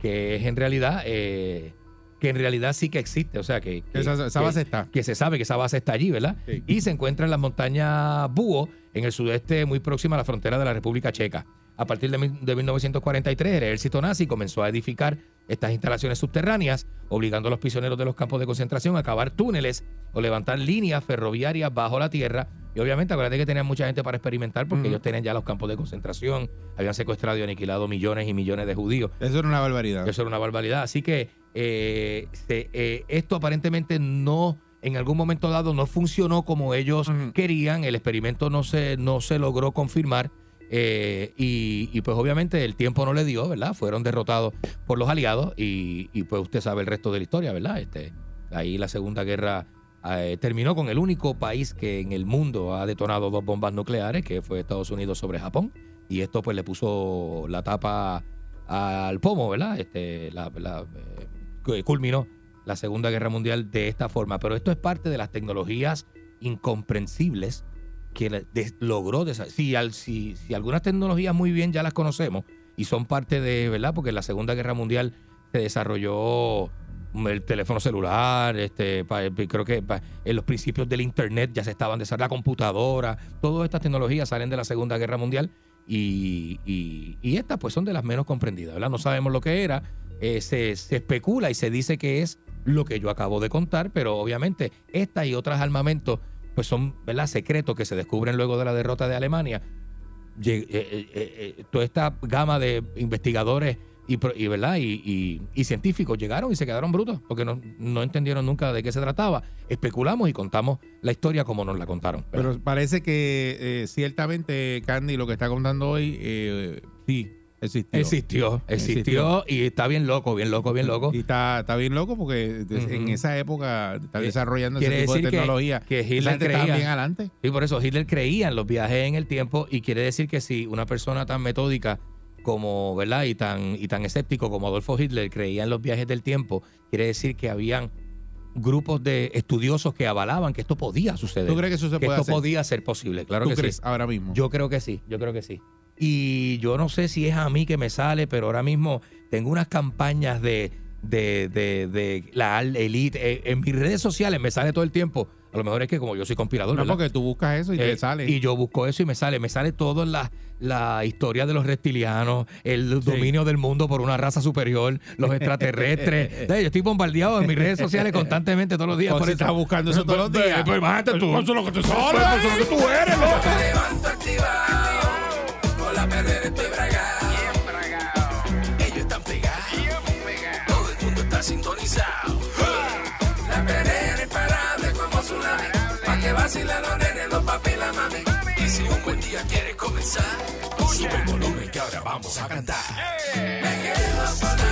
que es en realidad, eh, que en realidad sí que existe, o sea que, que- Esa- esa que- base está. que se sabe que esa base está allí, ¿verdad? Y se encuentra en las montañas Búho, en el sudeste muy próxima a la frontera de la República Checa. A partir de, mil- de 1943, el ejército nazi comenzó a edificar estas instalaciones subterráneas, obligando a los prisioneros de los campos de concentración a cavar túneles o levantar líneas ferroviarias bajo la tierra. Y obviamente, acuérdate que tenían mucha gente para experimentar porque Ujú. ellos tenían ya los campos de concentración, habían secuestrado y aniquilado millones y millones de judíos. Eso era una barbaridad. Eso era una barbaridad. Así que eh, se- eh, esto aparentemente no, en algún momento dado, no funcionó como ellos querían. El experimento no se, no se logró confirmar. Eh, y, pues obviamente el tiempo no le dio, ¿verdad? Fueron derrotados por los aliados y, pues usted sabe el resto de la historia, ¿verdad? Este, ahí la Segunda Guerra eh, terminó con el único país que en el mundo ha detonado dos bombas nucleares, que fue Estados Unidos sobre Japón. Y esto pues le puso la tapa al pomo, ¿verdad? Este, eh, culminó la Segunda Guerra Mundial de esta forma. Pero esto es parte de las tecnologías incomprensibles que logró. Si, si, algunas tecnologías muy bien ya las conocemos y son parte de, ¿verdad? Porque en la Segunda Guerra Mundial se desarrolló el teléfono celular, este, pa- creo que en los principios del Internet ya se estaban desarrollando, la computadora, todas estas tecnologías salen de la Segunda Guerra Mundial y, estas pues son de las menos comprendidas, ¿verdad? No sabemos lo que era, eh, se, se especula y se dice que es lo que yo acabo de contar, pero obviamente estas y otros armamentos pues son, ¿verdad? Secretos que se descubren luego de la derrota de Alemania. Eh, eh, eh, toda esta gama de investigadores y, ¿verdad? Y, científicos llegaron y se quedaron brutos porque no, no entendieron nunca de qué se trataba. Especulamos y contamos la historia como nos la contaron. Pero parece que ciertamente Candy lo que está contando hoy, sí, Existió. Existió, existió y está bien loco, bien loco, bien loco. Y está, está bien loco porque en esa época está Eh, desarrollando ese tipo de decir que- tecnología. que Hitler creía- bien adelante. Y por eso Hitler creía en los viajes en el tiempo y quiere decir que si una persona tan metódica como, ¿verdad? Y tan, y tan escéptico como Adolfo Hitler creía en los viajes del tiempo, quiere decir que habían grupos de estudiosos que avalaban que esto podía suceder. ¿Tú crees que eso se puede esto hacer? podía ser posible, claro ¿Tú que crees sí. ahora mismo? Yo creo que sí, yo creo que sí. Y yo no sé si es a mí que me sale, pero ahora mismo tengo unas campañas de, de, de, de la elite. eh, en mis redes sociales me sale todo el tiempo. A lo mejor es que como yo soy conspirador, No, ¿verdad? porque tú buscas eso y te Eh, sale. Y yo busco eso y me sale. Me sale todo en la, la historia de los reptilianos, el dominio del mundo por una raza superior, los extraterrestres. Yo estoy bombardeado en mis redes sociales constantemente todos los días. Por estás buscando eso todos los días. Pues imagínate tú. Eso es lo que te sale. eso es lo que tú eres, loco. La perrera estoy bragado. Ellos están pegados, todo el mundo está sintonizado. La perrera imparable como tsunami, pa' que vacilan los nenes, los papi y la mami. Y si un buen día quieres comenzar, sube el volumen que ahora vamos a cantar. Me quedo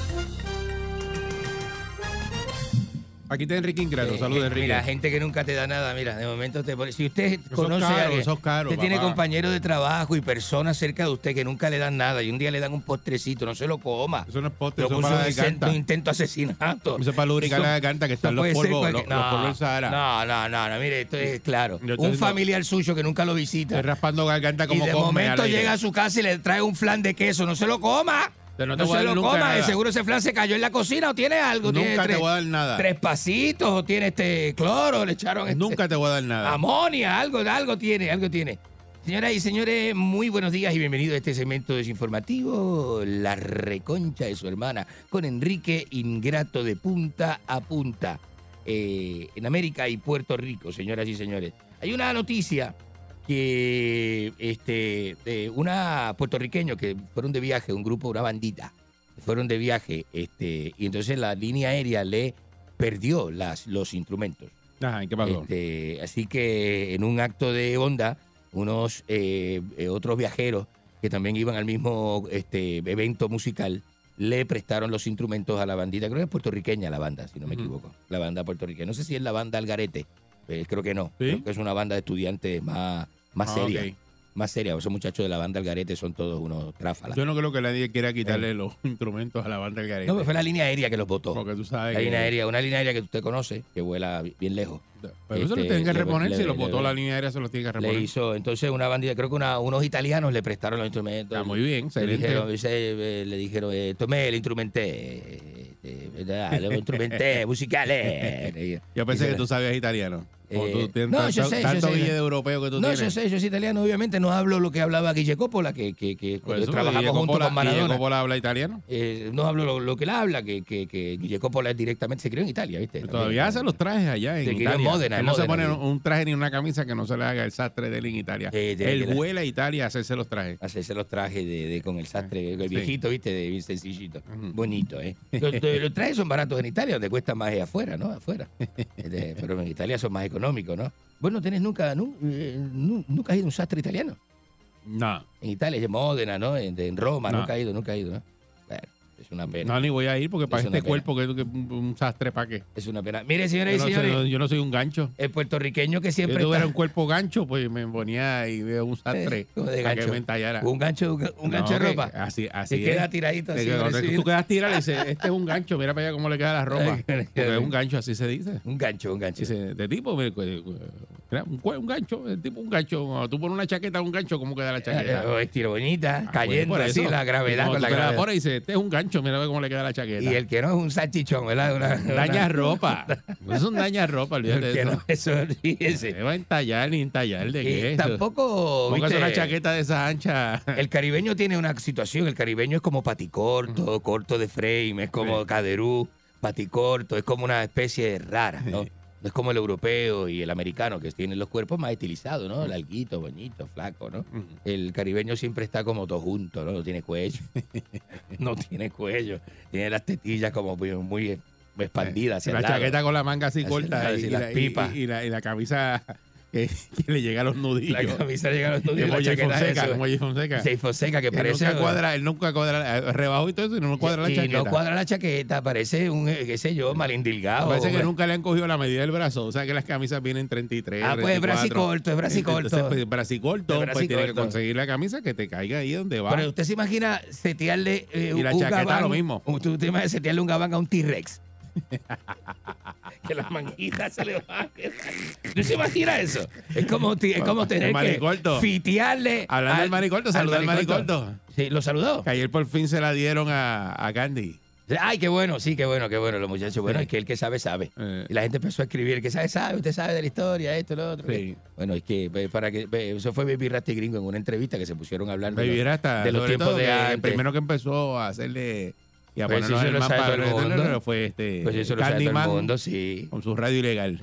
Aquí está Enrique Ingrato. Eh, Saludos, Enrique. Mira, gente que nunca te da nada, mira, de momento te pone. Si usted es conoce caro, a alguien, eso caro, usted tiene compañeros de trabajo y personas cerca de usted que nunca le dan nada y un día le dan un postrecito, no se lo coma. Eso no es postre, Lo eso es puso para la un, intento de asesinato. Eso es para lubricar Eso- la garganta, que eso están los polvos, cualquier- los- los polvos. No, no, no, no, mire, esto es claro. Un familiar suyo que nunca lo visita. Estoy raspando garganta Y como de come momento llega a su casa y le trae un flan de queso, no se lo coma. Pero no No, te a dar lo nunca coma, de nada. seguro ese flan se cayó en la cocina o tiene algo. tiene Nunca te tres, voy a dar nada. Tres pasitos o tiene este cloro, le echaron este- Nunca te voy a dar nada. amonia, algo, algo tiene, algo tiene. Señoras y señores, muy buenos días y bienvenidos a este segmento desinformativo, La Reconcha de su hermana, con Enrique Ingrato de punta a punta, eh, en América y Puerto Rico, señoras y señores. Hay una noticia que este, de una puertorriqueño que fueron de viaje, un grupo, una bandita, fueron de viaje, este, y entonces la línea aérea le perdió las, los instrumentos. Ajá, ¿y ¿qué pasó? Este, así que en un acto de onda, unos eh, eh, otros viajeros que también iban al mismo este, evento musical le prestaron los instrumentos a la bandita. Creo que es puertorriqueña la banda, si no me equivoco. La banda puertorriqueña. No sé si es la banda Algarete. eh, creo que no. ¿Sí? Creo que es una banda de estudiantes más, más Ah, seria. Más seria. Esos muchachos de la banda Algarete son todos unos tráfalas. Yo no creo que nadie quiera quitarle los instrumentos a la banda del garete. No, pero fue la línea aérea que los votó. Porque tú sabes La que- línea aérea, una línea aérea que usted conoce, que vuela bien lejos. Pero eso lo Este, tienen que reponer. le- si los le- le- la línea aérea, se los tienen que reponer. Le hizo, entonces una bandida, creo que una- unos italianos le prestaron los instrumentos. Ah, muy bien, le dijeron, dice, eh, le dijeron eh, tomé el instrumenté, eh, ¿verdad? Los instrumenté musicales. Yo pensé que tú sabías italiano. Eh, tú no, yo sé, yo tanto sé. guille de europeo que tú no, tienes. yo sé, yo soy italiano, obviamente no hablo lo que hablaba Guille Coppola, que, que, que Por eso, trabajamos Guille Coppola- con Maradona. Guille Coppola habla italiano. Eh, no hablo lo, lo que él habla, que, que, que Guille Coppola directamente se crió en Italia, ¿viste? Todavía hace los trajes allá en Se crió en Italia. Módena, Él no se Módena, pone sí. un traje ni una camisa que no se le haga el sastre de él en Italia. Tiene él que- vuela a Italia a hacerse los trajes. hacerse los trajes de, de- con el sastre, el Sí. viejito, ¿viste? De bien sencillito. Bonito, ¿eh? Los, los trajes son baratos en Italia, donde cuesta más afuera, ¿no? Afuera. Este, pero en Italia son más económicos, ¿no? Vos no tenés nunca, nu- eh, nu- nunca has ido a un sastre italiano. No, En Italia, en Módena, ¿no? En, en Roma, No. nunca ha ido, nunca ha ido, ¿no? Es una pena. no, ni voy a ir porque para Es este cuerpo que que un, sastre para qué. Es una pena. Mire, señoras Yo y soy, señores, yo no soy un gancho. el puertorriqueño que Si siempre yo tuviera está- un cuerpo gancho, pues me ponía y veo un sastre Eh, para que me entallara. un gancho, un, un No, gancho de ropa. Así, así que queda tiradito así. que tú quedas tirado y dices, este es un gancho, mira para allá cómo le queda la ropa. Porque es un gancho, así se dice. Un gancho, un gancho. Dice, de tipo, me- Mira, un, un gancho, el tipo un gancho. Cuando tú pones una chaqueta, un gancho, ¿cómo queda la chaqueta? Eh, estilo bonita, Ah, cayendo bueno, por así la gravedad con la gravedad. pones y dice, este es un gancho, mira cómo le queda la chaqueta. Y el que no es un salchichón, ¿verdad? Una- daña ropa. Es un daña ropa, olvídate El de eso. no, eso, fíjese. Se va a entallar ni entallar de qué tampoco, Póngase viste, una chaqueta de esa ancha. El caribeño tiene una situación, el caribeño es como paticorto, corto de frame, es como caderú, paticorto, es como una especie rara, ¿no? No es como el europeo y el americano que tienen los cuerpos más estilizados, ¿no? Larguito, bonito, flaco, ¿no? El caribeño siempre está como todo junto, ¿no? No tiene cuello. no tiene cuello. Tiene las tetillas como muy, muy expandidas hacia la chaqueta con la manga así corta y, y y y la camisa que, que le llega a los nudillos. La camisa llega a los nudillos, Como Jay Fonseca, como Jay Fonseca. Jay Fonseca, que Él parece- Nunca cuadra, él nunca cuadra, eh, rebajo y todo eso y no cuadra la y chaqueta. no cuadra la chaqueta, parece un, eh, qué sé yo, malindilgado. Parece que nunca le han cogido la medida del brazo. O sea que las camisas vienen 33. Ah, pues, 34. bracicorto, es bracicorto. Entonces, pues, bracicorto, Es pues tienes que conseguir la camisa que te caiga ahí donde va. Pero usted se imagina setearle eh, Y la un chaqueta gabán, lo mismo. Usted te imagina setearle un gabán a un T-Rex. que las manguitas se le van. ¿No se imagina eso? Es como, es como tener que fitearle. Hablando del maricorto, saluda al maricorto. Sí, ¿lo saludó? Que ayer por fin se la dieron a, a Candy. Ay, qué bueno, sí, qué bueno, qué bueno, los muchachos. Bueno, es que el que sabe, sabe. Eh. Y la gente empezó a escribir, el que sabe, sabe, usted sabe de la historia, esto, lo otro. Sí. Bueno, es que para que eso fue Baby Rasty Gringo en una entrevista que se pusieron a hablar de, Baby Rasta, de los tiempos de antes. El primero que empezó a hacerle y a Pues ponernos el sabe mapa todo el mundo. fue este Pues eso lo sabe todo el Candyman mundo, sí. con su radio ilegal.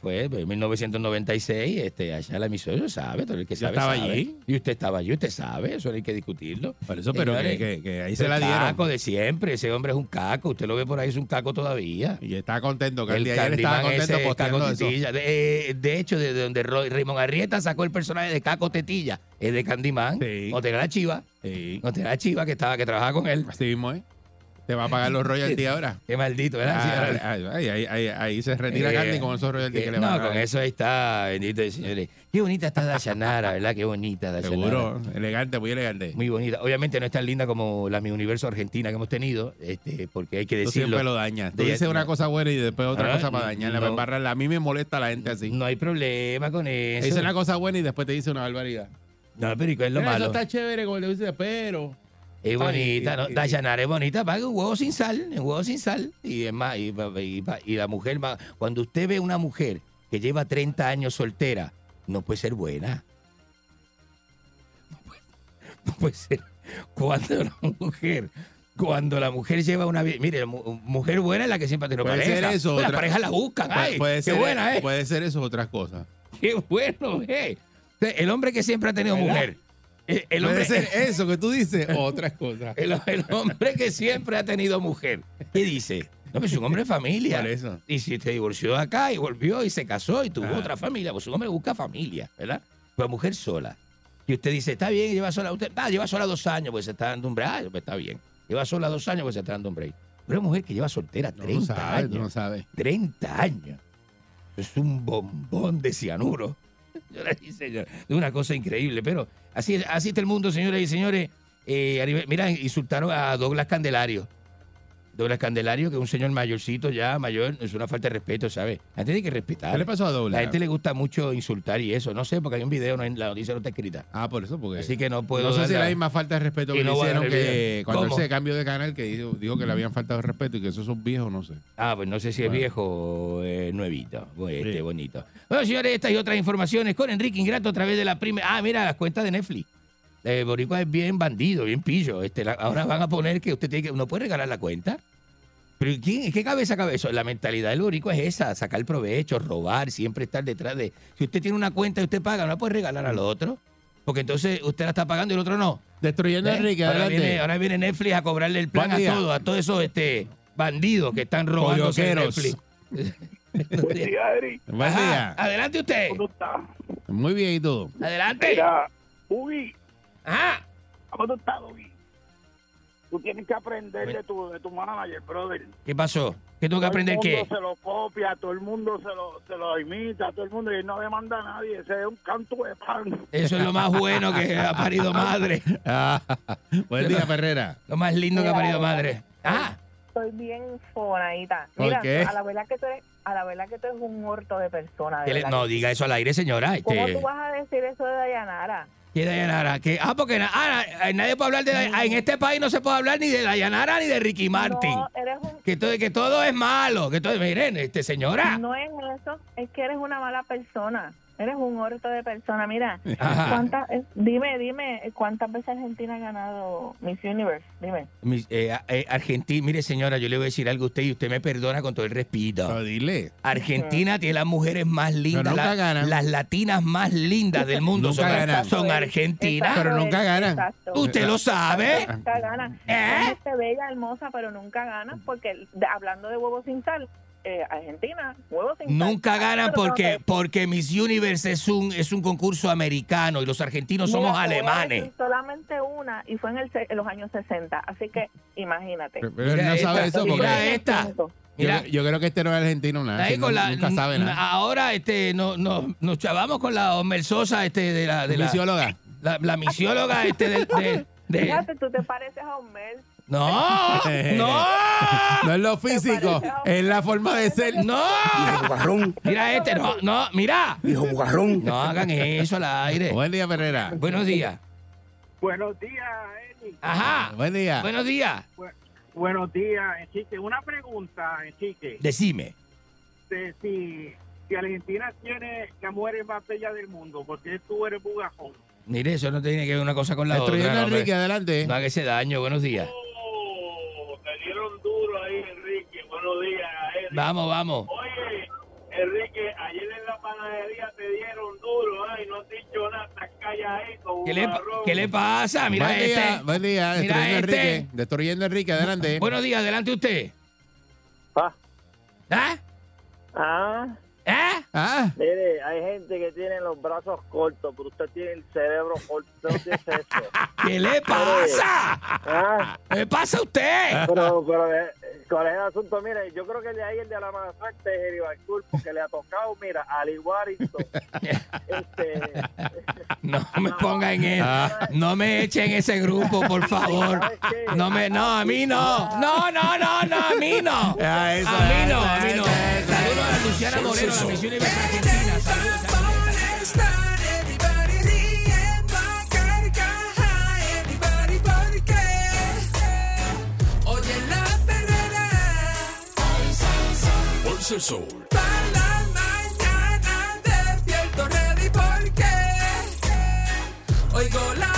Fue en 1996, este, allá la emisora sabe, todo el que Yo sabe. estaba sabe. allí. Y usted estaba allí, usted sabe, eso no hay que discutirlo. Por eso, pero Señores, que, que- que ahí se la dieron. caco de siempre, ese hombre es un caco, usted lo ve por ahí, es un caco todavía. Y está contento, El Candy. Ayer estaba contento posteando eso. De, eh, de hecho, de donde Roy- Raymond Arrieta sacó el personaje de Caco Tetilla, es de Candyman. Sí. Tenía la chiva. Sí. Tenía la chiva que estaba, que trabajaba con él. Así mismo, ¿eh? Te va a pagar los royalties ahora. Qué maldito, ¿verdad? Ah, ay, ay, ay, ahí se retira Eh, Candy con esos royalties que le van no, a con eso ahí está, bendito el señores. Qué bonita está Dayanara, ¿verdad? Qué bonita Dayanara. Seguro, elegante, muy elegante. Muy bonita. Obviamente no es tan linda como la Mi Universo Argentina que hemos tenido, este, porque hay que Tú decirlo. siempre lo dañas. Tú dices una cosa buena y después otra Ah, cosa para dañarla, no. para embarrarla. A mí me molesta la gente así. No hay problema con eso. Dice una cosa buena y después te dice una barbaridad. No, pero ¿y qué es lo Mira, malo? Eso está chévere, como le dice, pero. Es bonita, ¿no? y- y- Dayanara es bonita, paga un huevo sin sal, un huevo sin sal. Y es más, y, y- y la mujer va. Cuando usted ve una mujer que lleva 30 años soltera, no puede ser buena. No puede, no puede ser. Cuando la mujer. Cuando la mujer lleva una vida. Mire, mu- mujer buena es la que siempre ha tenido Puede pareja. ser eso. Pues Las otra- parejas la buscan. puede- Ay, puede qué ser, buena, ¿eh? Puede ser eso otras cosas. Qué bueno, eh. El hombre que siempre ha tenido ¿Verdad? mujer. El, el puede hombre, ser eso que tú dices otras cosas. el, el hombre que siempre ha tenido mujer. ¿Qué dice? No, pues es un hombre de familia. Por eso. Y si se divorció de acá y volvió y se casó y tuvo Ah. otra familia, pues un hombre busca familia, ¿verdad? Pero mujer sola. Y usted dice, está bien, lleva sola, usted, ah, lleva sola dos años, pues se está dando un break. Ah, pues está bien. Lleva sola dos años, pues se está dando un break. Pero mujer que lleva soltera No 30 lo sabes, años. tú no sabes. 30 años. Es un bombón de cianuro. Señoras y señores, es una cosa increíble, pero así, así está el mundo, señoras y señores. Eh, mira, insultaron a Douglas Candelario. Douglas Candelario, que es un señor mayorcito ya, mayor, es una falta de respeto, ¿sabes? La gente tiene que respetar. ¿Qué le pasó a Douglas? La gente le gusta mucho insultar y eso. No sé, porque hay un video, no hay- la noticia no está escrita. Ah, por eso, porque. Así que no puedo no sé si la misma falta de respeto que no hicieron el que cuando él se cambió de canal, que dijo, dijo que le habían faltado de respeto y que esos son viejos, no sé. Ah, pues no sé si es viejo o eh, nuevito. Sí. Este, bonito. Bueno, señores, estas y otras informaciones con Enrique Ingrato a través de la primera. Ah, mira, las cuentas de Netflix. Eh, Boricua es bien bandido, bien pillo. Este, la- ahora van a poner que usted tiene que. No puede regalar la cuenta. Pero ¿quién, ¿qué cabeza cabe eso? La mentalidad del boricua es esa, sacar provecho, robar, siempre estar detrás de... Si usted tiene una cuenta y usted paga, no la puede regalar al otro. Porque entonces usted la está pagando y el otro no. Destruyendo a ¿Eh? Enrique, ahora, viene, ahora viene Netflix a cobrarle el plan a todos, a todos esos este, bandidos que están robando. Netflix. Buen día, Eri. Buen Ajá, día. Adelante usted. ¿Cómo estás? Muy bien, ¿y tú? Adelante. Mira, Ubi, Ajá. ¿cómo tú estás, Ubi? Tú tienes que aprender de tu, de tu manager, brother. ¿Qué pasó? ¿Qué tengo que aprender Todo el qué? mundo se lo copia, todo el mundo se lo, se lo imita, todo el mundo y no demanda a nadie. Ese es un canto de pan. Eso es lo más bueno que ha parido madre. Ah, buen día, Ferrera. Lo más lindo que ha parido madre. Ah, estoy bien fonadita. ¿Por Mira, qué? a la verdad que tú eres, a la verdad que tú eres un muerto de persona. de no diga eso al aire, señora. ¿Cómo Este, tú vas a decir eso de Dayanara? ¿Qué Dayanara? ¿Qué? Ah, porque na- ah, na- nadie puede hablar de Day- en este país no se puede hablar ni de Dayanara ni de Ricky Martin. No, eres un, Que todo, que todo es malo. Que todo, miren, este señora. no es eso, es que eres una mala persona. Eres un orto de persona. Mira. ¿cuántas, eh, dime, dime, ¿cuántas veces Argentina ha ganado Miss Universe? Dime. Mi- eh, eh, Argentina, mire señora, yo le voy a decir algo a usted y usted me perdona con todo el respeto. dile. Argentina tiene las mujeres más lindas, nunca la- ganan. las latinas más lindas del mundo Nunca son, ganan. son argentinas. Pero nunca ganan. Exacto. Usted lo sabe. Nunca ganan. ¿Eh? Es este bella, hermosa, pero nunca ganan porque, hablando de huevos sin sal, eh, Argentina, huevos sin. Nunca ganan Pero porque, porque Miss Universe es un, es un concurso americano y los argentinos somos Mira, a alemanes. Solamente una y fue en, el, se- en los años 60. Así que imagínate. Pero él no sabe eso porque. Mira esta. Yo, Mira. yo creo que este no es argentino nada. Ahí con no- la- nunca sabe nada. Ahora este, no, no, nos chavamos con la Homer Sosa este, de la... De la Misióloga. La, la misióloga este, de, de- de- Fíjate, tú te pareces a Homer. No, no. No es lo físico, es la forma de ser. No. Mira este, no, no, mira. No hagan eso al aire. Buen día, Ferrera. Buenos días. Buenos días, Eric. Ajá. Buen día. Buenos días. Bu- buenos días, Enrique. Una pregunta, Enrique. Decime. De si, si Argentina tiene la mujer más bella del mundo, porque tú eres bugajón. Mire, eso no tiene que ver una cosa con la Destruyendo otra. a no. Enrique, adelante. No haga ese daño. Buenos días. Te dieron duro ahí, Enrique. Buenos días, Eric. Vamos, vamos. Oye, Enrique, ayer en la panadería te dieron duro, ay, no has dicho nada, estás calladito. ¿Qué le. ¿Qué le pasa? Mira buen este. día, buen día. Destruyendo este. Enrique. Destruyendo Enrique, adelante. Buenos días, adelante usted. Ah. ¿Ah? Ah, ¿Eh? Ah. mire, hay gente que tiene los brazos cortos, pero usted tiene el cerebro corto. Usted no tiene eso. ¿Qué le pasa? Ah, ¿Qué pasa a usted? pero, pero, eh, ¿cuál es el asunto? Mire, yo creo que el de ahí, el de la masacre es Heribalcour, porque le ha tocado, mira, Ali Warrington. este, No me ponga en él. No me echen en ese grupo, por favor. No me, no, a mí no. No, no, no, no, a mí no. A mí no, a mí no. Saludos a Luciana Moreno, la misión Universal Argentina. Saludos. Oye la perrera. Pulse el Sol. Para la mañana despierto ready porque oigo la